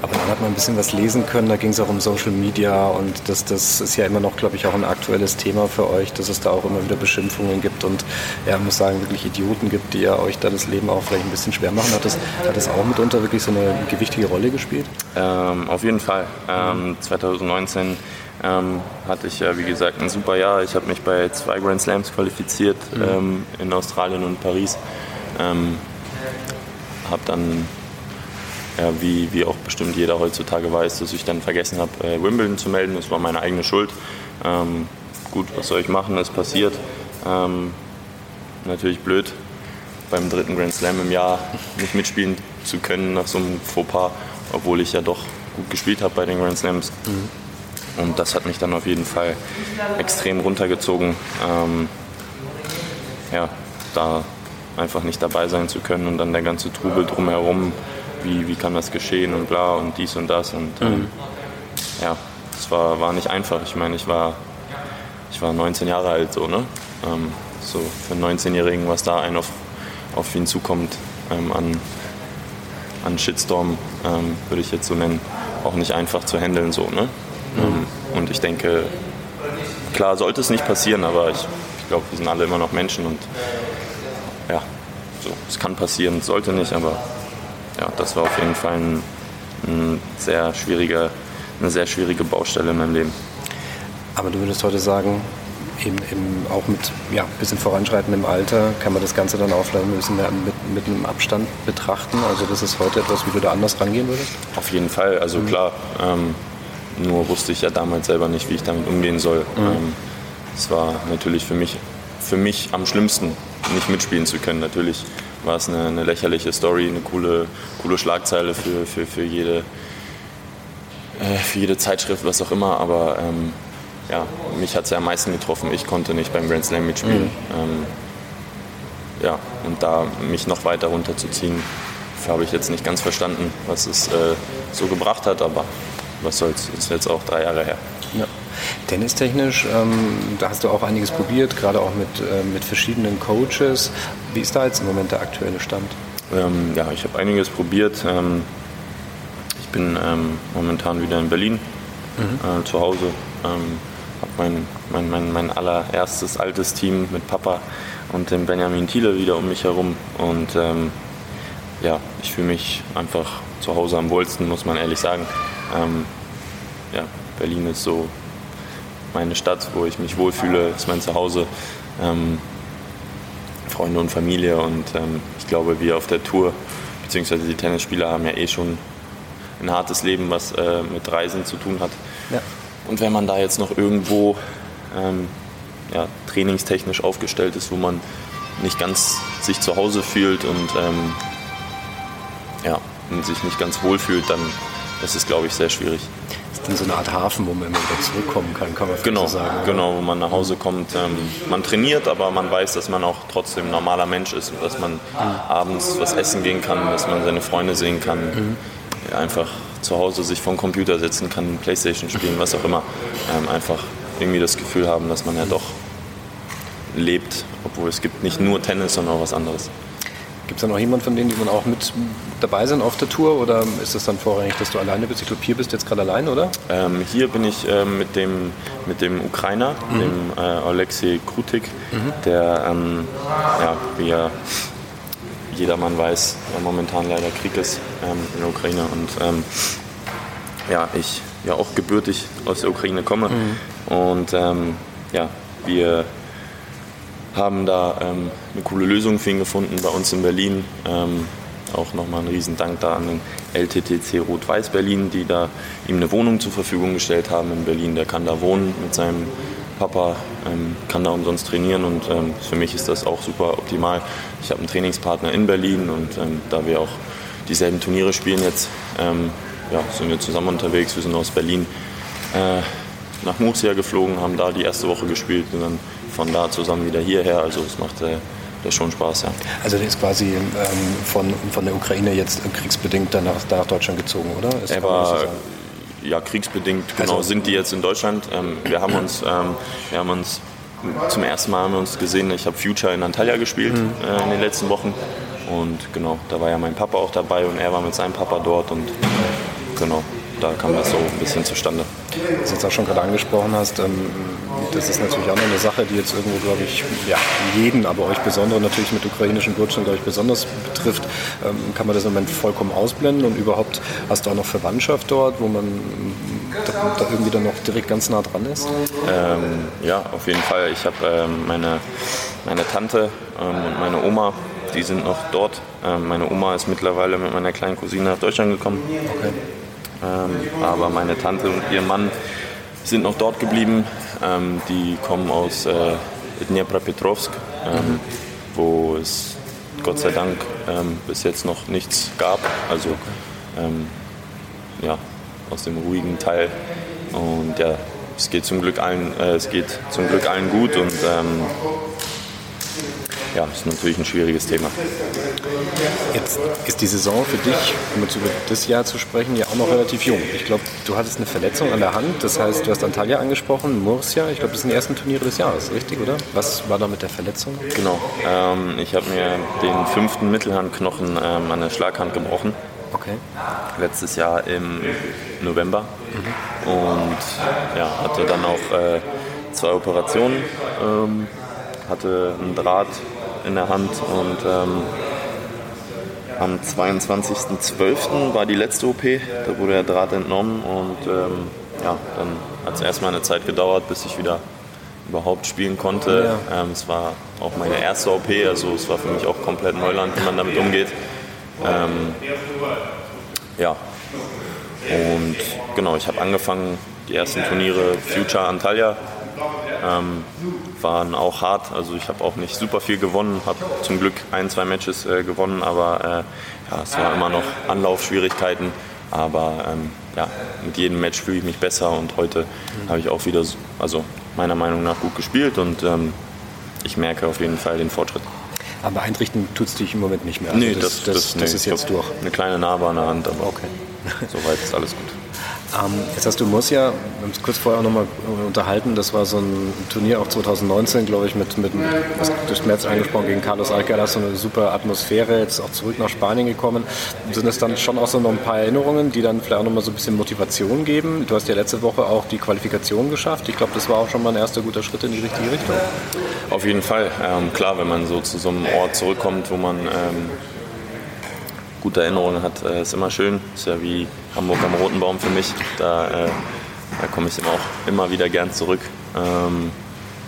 Aber dann hat man ein bisschen was lesen können, da ging es auch um Social Media und das, das ist ja immer noch, glaube ich, auch ein aktuelles Thema für euch, dass es da auch immer wieder Beschimpfungen gibt und ja, muss sagen, wirklich Idioten gibt, die ja euch da das Leben auch vielleicht ein bisschen schwer machen. Hat das, hat das auch mitunter wirklich so eine gewichtige Rolle gespielt? Ähm, auf jeden Fall. Ähm, 2019 ähm, hatte ich ja, wie gesagt, ein super Jahr. Ich habe mich bei zwei Grand Slams qualifiziert mhm. ähm, in Australien und Paris. Ähm, habe dann ja, wie, wie auch bestimmt jeder heutzutage weiß, dass ich dann vergessen habe, äh, Wimbledon zu melden. Das war meine eigene Schuld. Ähm, gut, was soll ich machen? Es passiert. Ähm, natürlich blöd, beim dritten Grand Slam im Jahr nicht mitspielen zu können nach so einem Fauxpas, obwohl ich ja doch gut gespielt habe bei den Grand Slams. Mhm. Und das hat mich dann auf jeden Fall extrem runtergezogen. Ähm, ja, da einfach nicht dabei sein zu können und dann der ganze Trubel drumherum wie, wie kann das geschehen und bla und dies und das. Und ähm, mhm. ja, das war, war nicht einfach. Ich meine, ich war, ich war 19 Jahre alt, so, ne? Ähm, so für einen 19-Jährigen, was da ein auf, auf ihn zukommt ähm, an, an Shitstorm, ähm, würde ich jetzt so nennen, auch nicht einfach zu handeln, so, ne? Mhm. Ähm, und ich denke, klar sollte es nicht passieren, aber ich, ich glaube, wir sind alle immer noch Menschen und ja, so, es kann passieren, es sollte nicht, aber ja, das war auf jeden Fall ein, ein sehr schwieriger, eine sehr schwierige Baustelle in meinem Leben. Aber du würdest heute sagen, eben, eben auch mit ja, bisschen voranschreitendem Alter kann man das Ganze dann auch vielleicht ein bisschen mehr mit, mit einem Abstand betrachten. Also das ist heute etwas, wie du da anders rangehen würdest? Auf jeden Fall, also mhm. klar. Ähm, nur wusste ich ja damals selber nicht, wie ich damit umgehen soll. Mhm. Ähm, es war natürlich für mich, für mich am schlimmsten, nicht mitspielen zu können. Natürlich war es eine, eine, lächerliche Story, eine coole, coole Schlagzeile für, für, für, jede, äh, für jede Zeitschrift, was auch immer. Aber ähm, ja, mich hat es ja am meisten getroffen. Ich konnte nicht beim Grand Slam mitspielen. Mhm. Ähm, ja, und da mich noch weiter runterzuziehen, habe ich jetzt nicht ganz verstanden, was es äh, so gebracht hat, aber was soll's, ist jetzt auch drei Jahre her. Ja. Tennistechnisch, ähm, da hast du auch einiges probiert, gerade auch mit, äh, mit verschiedenen Coaches. Wie ist da jetzt im Moment der aktuelle Stand? Ähm, ja, ich habe einiges probiert. Ähm, ich bin ähm, momentan wieder in Berlin mhm. äh, zu Hause. Ähm, habe mein, mein, mein, mein allererstes altes Team mit Papa und dem Benjamin Thiele wieder um mich herum. Und ähm, ja, ich fühle mich einfach zu Hause am wohlsten, muss man ehrlich sagen. Ja, Berlin ist so meine Stadt, wo ich mich wohlfühle, ist mein Zuhause. Ähm, Freunde und Familie und ähm, ich glaube, wir auf der Tour, beziehungsweise die Tennisspieler haben ja eh schon ein hartes Leben, was äh, mit Reisen zu tun hat. Ja. Und wenn man da jetzt noch irgendwo ähm, ja, trainingstechnisch aufgestellt ist, wo man nicht ganz sich zu Hause fühlt und, ähm, ja, und sich nicht ganz wohl fühlt, dann ist es, glaube ich, sehr schwierig. Dann so eine Art Hafen, wo man immer wieder zurückkommen kann, kann man genau, so sagen. Genau, wo man nach Hause kommt. Ähm, man trainiert, aber man weiß, dass man auch trotzdem ein normaler Mensch ist und dass man mhm. abends was essen gehen kann, dass man seine Freunde sehen kann. Mhm. Ja, einfach zu Hause sich vom Computer setzen kann, Playstation spielen, was auch immer. Ähm, einfach irgendwie das Gefühl haben, dass man ja doch lebt, obwohl es gibt nicht nur Tennis, sondern auch was anderes. Gibt es da noch jemanden von denen, die dann auch mit dabei sind auf der Tour oder ist es dann vorrangig, dass du alleine bist? Ich glaube, hier bist du jetzt gerade allein, oder? Ähm, hier bin ich äh, mit, dem, mit dem Ukrainer, mhm. dem äh, Alexei Krutik, mhm. der, ähm, ja, wie ja jedermann weiß, ja, momentan leider Krieg ist ähm, in der Ukraine und ähm, ja, ich ja auch gebürtig aus der Ukraine komme mhm. und ähm, ja, wir haben da ähm, eine coole Lösung für ihn gefunden bei uns in Berlin. Ähm, auch nochmal ein Riesendank da an den LTTC Rot-Weiß Berlin, die da ihm eine Wohnung zur Verfügung gestellt haben in Berlin. Der kann da wohnen mit seinem Papa, ähm, kann da umsonst trainieren und ähm, für mich ist das auch super optimal. Ich habe einen Trainingspartner in Berlin und ähm, da wir auch dieselben Turniere spielen jetzt, ähm, ja, sind wir zusammen unterwegs. Wir sind aus Berlin äh, nach Murcia geflogen, haben da die erste Woche gespielt und dann von da zusammen wieder hierher. Also es macht äh, das schon Spaß, ja. Also der ist quasi ähm, von, von der Ukraine jetzt kriegsbedingt dann nach, nach Deutschland gezogen, oder? Ist, er war, so ja, kriegsbedingt, genau, also, sind die jetzt in Deutschland. Ähm, wir, haben uns, ähm, wir haben uns zum ersten Mal haben wir uns gesehen, ich habe Future in Antalya gespielt mhm. äh, in den letzten Wochen. Und genau, da war ja mein Papa auch dabei und er war mit seinem Papa dort und genau, da kam das so ein bisschen zustande. Was du jetzt auch schon gerade angesprochen hast, ähm, das ist natürlich auch noch eine Sache, die jetzt irgendwo, glaube ich, ja, jeden, aber euch besonders natürlich mit ukrainischen Wurzeln, glaube ich, besonders betrifft. Ähm, kann man das im Moment vollkommen ausblenden und überhaupt hast du auch noch Verwandtschaft dort, wo man da, da irgendwie dann noch direkt ganz nah dran ist? Ähm, ja, auf jeden Fall. Ich habe ähm, meine, meine Tante ähm, und meine Oma, die sind noch dort. Ähm, meine Oma ist mittlerweile mit meiner kleinen Cousine nach Deutschland gekommen. Okay. Ähm, aber meine Tante und ihr Mann sind noch dort geblieben. Ähm, die kommen aus äh, Dnepropetrovsk, ähm, wo es Gott sei Dank bis jetzt noch nichts gab. Also ja, aus dem ruhigen Teil. Und ja, es geht zum Glück allen, äh, es geht zum Glück allen gut und ähm, ja, ist natürlich ein schwieriges Thema. Jetzt ist die Saison für dich, um jetzt über das Jahr zu sprechen, ja auch noch relativ jung. Ich glaube, du hattest eine Verletzung an der Hand, das heißt, du hast Antalya angesprochen, Murcia, ich glaube, das sind die ersten Turniere des Jahres, richtig, oder? Was war da mit der Verletzung? Genau, ähm, ich habe mir den fünften Mittelhandknochen ähm, an der Schlaghand gebrochen. Okay. Letztes Jahr im November. Mhm. Und ja, hatte dann auch äh, zwei Operationen. Ähm, hatte einen Draht in der Hand und ähm, am 22.12. war die letzte OP, da wurde der Draht entnommen und ähm, ja, dann hat es erstmal eine Zeit gedauert, bis ich wieder überhaupt spielen konnte. Ja. Ähm, es war auch meine erste OP, also es war für mich auch komplett Neuland, wie man damit umgeht. Ähm, ja, und genau, ich habe angefangen, die ersten Turniere Future Antalya ähm, waren auch hart. Also ich habe auch nicht super viel gewonnen, habe zum Glück ein, zwei Matches äh, gewonnen, aber äh, ja, es waren immer noch Anlaufschwierigkeiten. Aber ähm, ja, mit jedem Match fühle ich mich besser und heute mhm. habe ich auch wieder, also meiner Meinung nach gut gespielt und ähm, ich merke auf jeden Fall den Fortschritt. Aber einrichten tut es dich im Moment nicht mehr. Also nee, das, das, das, das nee, ist jetzt durch. Eine kleine Narbe an der Hand, aber okay. [LAUGHS] soweit ist alles gut. Ähm, jetzt hast du Murcia, wir haben uns kurz vorher auch nochmal unterhalten, das war so ein Turnier auch 2019, glaube ich, mit, mit was durch März angesprochen, gegen Carlos Alcaraz, so eine super Atmosphäre, jetzt auch zurück nach Spanien gekommen. Sind es dann schon auch so noch ein paar Erinnerungen, die dann vielleicht auch nochmal so ein bisschen Motivation geben? Du hast ja letzte Woche auch die Qualifikation geschafft. Ich glaube, das war auch schon mal ein erster guter Schritt in die richtige Richtung. Auf jeden Fall. Ähm, klar, wenn man so zu so einem Ort zurückkommt, wo man ähm, gute Erinnerungen hat, äh, ist immer schön. Ist ja wie Hamburg am Roten Baum für mich. Da, äh, da komme ich immer auch immer wieder gern zurück. Ähm,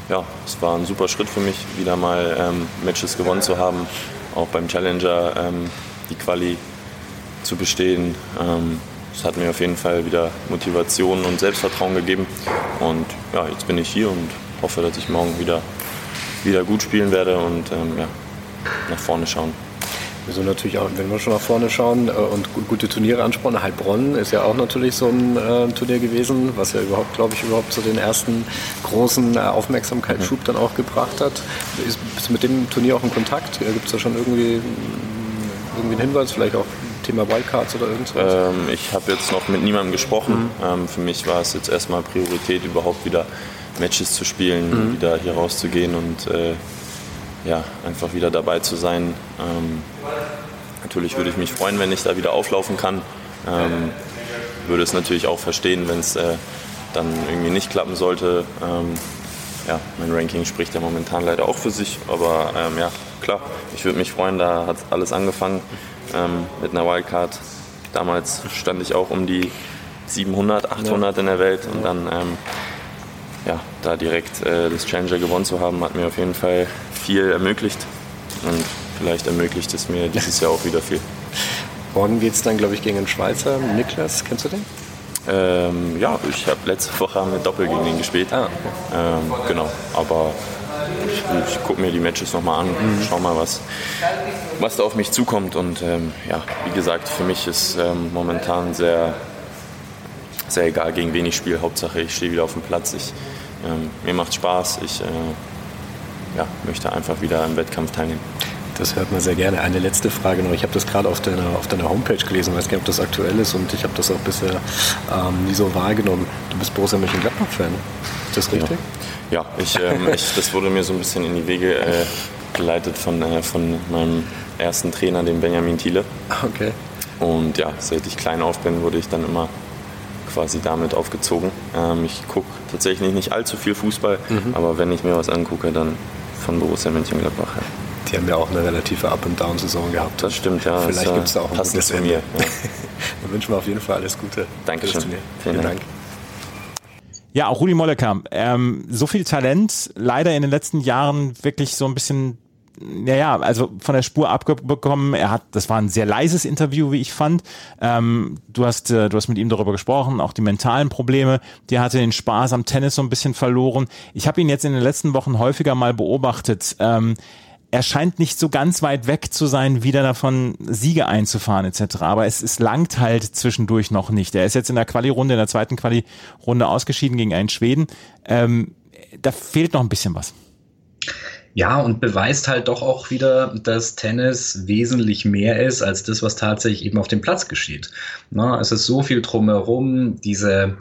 ja, es war ein super Schritt für mich, wieder mal ähm, Matches gewonnen zu haben, auch beim Challenger ähm, die Quali zu bestehen. Ähm, das hat mir auf jeden Fall wieder Motivation und Selbstvertrauen gegeben. Und ja, jetzt bin ich hier und hoffe, dass ich morgen wieder, wieder gut spielen werde und ähm, ja, nach vorne schauen. Wir natürlich auch, wenn wir schon nach vorne schauen äh, und gute Turniere ansprechen, Heilbronn ist ja auch natürlich so ein äh, Turnier gewesen, was ja überhaupt, glaube ich, überhaupt so den ersten großen äh, Aufmerksamkeitsschub dann auch gebracht hat. Ist, bist du mit dem Turnier auch in Kontakt? Gibt es da schon irgendwie, irgendwie einen Hinweis, vielleicht auch Thema Wildcards oder irgendwas? Ähm, ich habe jetzt noch mit niemandem gesprochen. Mhm. Ähm, für mich war es jetzt erstmal Priorität, überhaupt wieder Matches zu spielen, mhm. wieder hier rauszugehen und äh, ja, einfach wieder dabei zu sein. Ähm, natürlich würde ich mich freuen, wenn ich da wieder auflaufen kann. Ähm, würde es natürlich auch verstehen, wenn es äh, dann irgendwie nicht klappen sollte. Ähm, ja, mein Ranking spricht ja momentan leider auch für sich, aber ähm, ja, klar, ich würde mich freuen, da hat alles angefangen ähm, mit einer Wildcard. Damals stand ich auch um die 700, 800 in der Welt und dann ähm, ja, da direkt äh, das Challenger gewonnen zu haben, hat mir auf jeden Fall viel ermöglicht. Und vielleicht ermöglicht es mir dieses Jahr auch wieder viel. Morgen geht es dann, glaube ich, gegen den Schweizer Niklas. Kennst du den? Ähm, ja, ich habe letzte Woche mit Doppel gegen ihn gespielt. Ah, okay. ähm, genau, aber ich, ich gucke mir die Matches nochmal an, mhm. schau mal, was, was da auf mich zukommt. Und ähm, ja, wie gesagt, für mich ist ähm, momentan sehr, sehr egal, gegen wen ich spiele. Hauptsache, ich stehe wieder auf dem Platz. Ich, ähm, mir macht Spaß. Ich äh, ja, möchte einfach wieder im Wettkampf teilnehmen. Das hört man sehr gerne. Eine letzte Frage noch. Ich habe das gerade auf deiner, auf deiner Homepage gelesen, weiß gar nicht, ob das aktuell ist und ich habe das auch bisher ähm, nie so wahrgenommen. Du bist Borussia Mönchengladbach-Fan. Ist das richtig? Ja, ja ich, ähm, ich, das wurde mir so ein bisschen in die Wege äh, geleitet von, äh, von meinem ersten Trainer, dem Benjamin Thiele. Okay. Und ja, seit ich klein auf bin, wurde ich dann immer quasi damit aufgezogen. Ähm, ich gucke tatsächlich nicht allzu viel Fußball, mhm. aber wenn ich mir was angucke, dann von Borussia Mönchengladbach. Ja. Die haben ja auch eine relative Up-and-Down-Saison gehabt. Das stimmt, ja. Vielleicht gibt es da auch ein gutes zu mir. Ja. [LAUGHS] Dann wünschen wir auf jeden Fall alles Gute. Dankeschön. Vielen, Vielen Dank. Ja, auch Rudi Mollekamp. Ähm, so viel Talent, leider in den letzten Jahren wirklich so ein bisschen naja, also von der Spur abbekommen. Er hat, das war ein sehr leises Interview, wie ich fand. Ähm, du hast, äh, du hast mit ihm darüber gesprochen, auch die mentalen Probleme. Die hatte den Spaß am Tennis so ein bisschen verloren. Ich habe ihn jetzt in den letzten Wochen häufiger mal beobachtet. Ähm, er scheint nicht so ganz weit weg zu sein, wieder davon Siege einzufahren etc. Aber es, es langt halt zwischendurch noch nicht. Er ist jetzt in der Quali-Runde, in der zweiten Quali-Runde ausgeschieden gegen einen Schweden. Ähm, da fehlt noch ein bisschen was. Ja, und beweist halt doch auch wieder, dass Tennis wesentlich mehr ist als das, was tatsächlich eben auf dem Platz geschieht. Na, es ist so viel drumherum, diese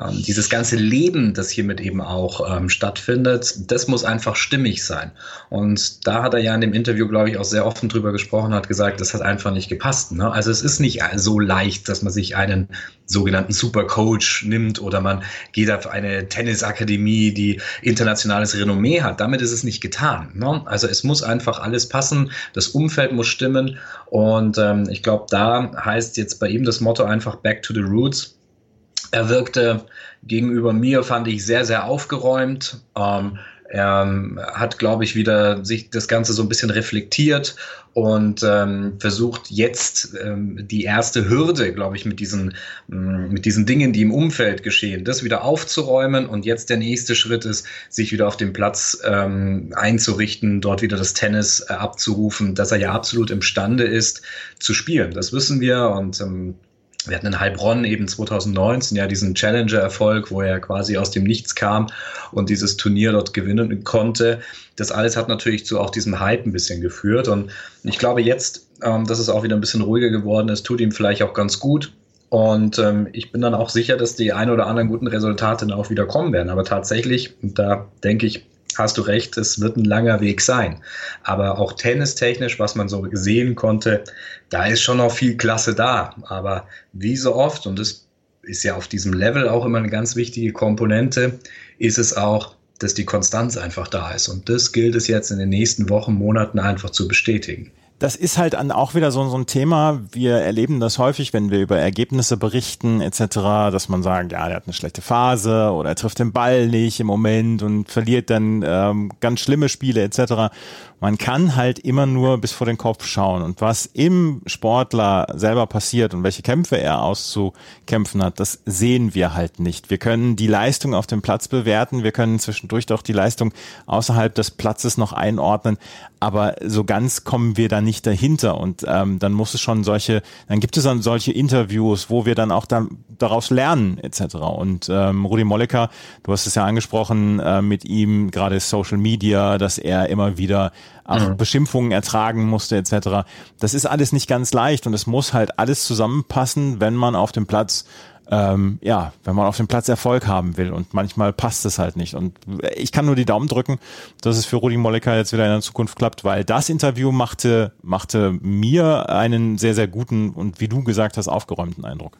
ähm, dieses ganze Leben, das hiermit eben auch ähm, stattfindet, das muss einfach stimmig sein. Und da hat er ja in dem Interview, glaube ich, auch sehr offen drüber gesprochen, hat gesagt, das hat einfach nicht gepasst. Ne? Also es ist nicht so leicht, dass man sich einen sogenannten Supercoach nimmt oder man geht auf eine Tennisakademie, die internationales Renommee hat. Damit ist es nicht getan. Ne? Also es muss einfach alles passen, das Umfeld muss stimmen und ähm, ich glaube, da heißt jetzt bei ihm das Motto einfach Back to the Roots er wirkte gegenüber mir, fand ich, sehr, sehr aufgeräumt. Ähm, er ähm, hat, glaube ich, wieder sich das Ganze so ein bisschen reflektiert und ähm, versucht jetzt ähm, die erste Hürde, glaube ich, mit diesen, ähm, mit diesen Dingen, die im Umfeld geschehen, das wieder aufzuräumen. Und jetzt der nächste Schritt ist, sich wieder auf dem Platz ähm, einzurichten, dort wieder das Tennis äh, abzurufen, dass er ja absolut imstande ist zu spielen. Das wissen wir und ähm, Wir hatten in Heilbronn eben 2019 ja diesen Challenger-Erfolg, wo er quasi aus dem Nichts kam und dieses Turnier dort gewinnen konnte. Das alles hat natürlich zu auch diesem Hype ein bisschen geführt. Und ich glaube jetzt, ähm, dass es auch wieder ein bisschen ruhiger geworden ist, tut ihm vielleicht auch ganz gut. Und ähm, ich bin dann auch sicher, dass die ein oder anderen guten Resultate dann auch wieder kommen werden. Aber tatsächlich, da denke ich, hast du recht, es wird ein langer Weg sein. Aber auch tennistechnisch, was man so sehen konnte, da ist schon noch viel Klasse da. Aber wie so oft, und das ist ja auf diesem Level auch immer eine ganz wichtige Komponente, ist es auch, dass die Konstanz einfach da ist. Und das gilt es jetzt in den nächsten Wochen, Monaten einfach zu bestätigen das ist halt auch wieder so, so ein Thema. Wir erleben das häufig, wenn wir über Ergebnisse berichten etc., dass man sagt, ja, der hat eine schlechte Phase oder er trifft den Ball nicht im Moment und verliert dann ähm, ganz schlimme Spiele etc. Man kann halt immer nur bis vor den Kopf schauen und was im Sportler selber passiert und welche Kämpfe er auszukämpfen hat, das sehen wir halt nicht. Wir können die Leistung auf dem Platz bewerten, wir können zwischendurch doch die Leistung außerhalb des Platzes noch einordnen, aber so ganz kommen wir da nicht dahinter und ähm, dann muss es schon solche, dann gibt es dann solche Interviews, wo wir dann auch dann daraus lernen etc. Und ähm, Rudi Mollecker, du hast es ja angesprochen äh, mit ihm gerade Social Media, dass er immer wieder auch mhm. Beschimpfungen ertragen musste etc. Das ist alles nicht ganz leicht und es muss halt alles zusammenpassen, wenn man auf dem Platz ähm, ja, wenn man auf dem Platz Erfolg haben will und manchmal passt es halt nicht. Und ich kann nur die Daumen drücken, dass es für Rudi Mollecker jetzt wieder in der Zukunft klappt, weil das Interview machte, machte mir einen sehr, sehr guten und wie du gesagt hast, aufgeräumten Eindruck.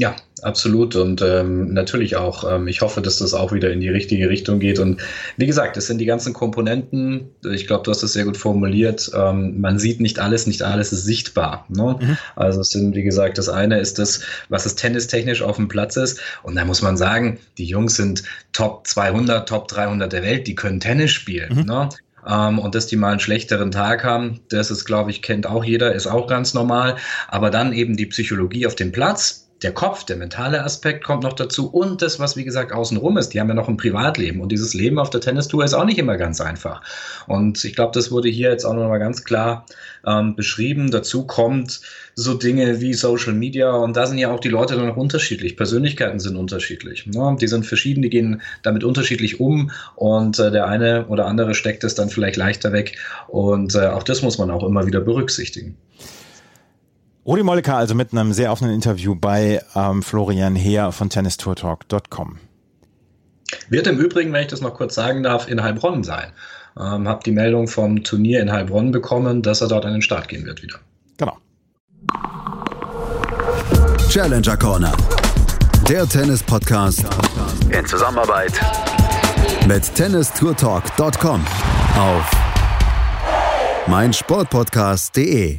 Ja, absolut. Und ähm, natürlich auch. Ähm, ich hoffe, dass das auch wieder in die richtige Richtung geht. Und wie gesagt, es sind die ganzen Komponenten. Ich glaube, du hast das sehr gut formuliert. Ähm, man sieht nicht alles, nicht alles ist sichtbar. Ne? Mhm. Also es sind, wie gesagt, das eine ist das, was es tennistechnisch auf dem Platz ist. Und da muss man sagen, die Jungs sind Top 200, Top 300 der Welt. Die können Tennis spielen. Mhm. Ne? Ähm, und dass die mal einen schlechteren Tag haben, das ist, glaube ich, kennt auch jeder, ist auch ganz normal. Aber dann eben die Psychologie auf dem Platz der Kopf, der mentale Aspekt kommt noch dazu und das, was wie gesagt außenrum ist. Die haben ja noch ein Privatleben und dieses Leben auf der Tennistour ist auch nicht immer ganz einfach. Und ich glaube, das wurde hier jetzt auch noch mal ganz klar ähm, beschrieben. Dazu kommt so Dinge wie Social Media und da sind ja auch die Leute dann noch unterschiedlich. Persönlichkeiten sind unterschiedlich. Ne? Die sind verschieden, die gehen damit unterschiedlich um und äh, der eine oder andere steckt es dann vielleicht leichter weg und äh, auch das muss man auch immer wieder berücksichtigen. Rudi Molleker also mit einem sehr offenen Interview bei ähm, Florian Heer von tennistourtalk.com. Wird im Übrigen, wenn ich das noch kurz sagen darf, in Heilbronn sein. Ähm, hab die Meldung vom Turnier in Heilbronn bekommen, dass er dort an den Start gehen wird wieder. Genau. Challenger Corner. Der Tennis-Podcast in Zusammenarbeit mit tennistourtalk.com auf meinsportpodcast.de.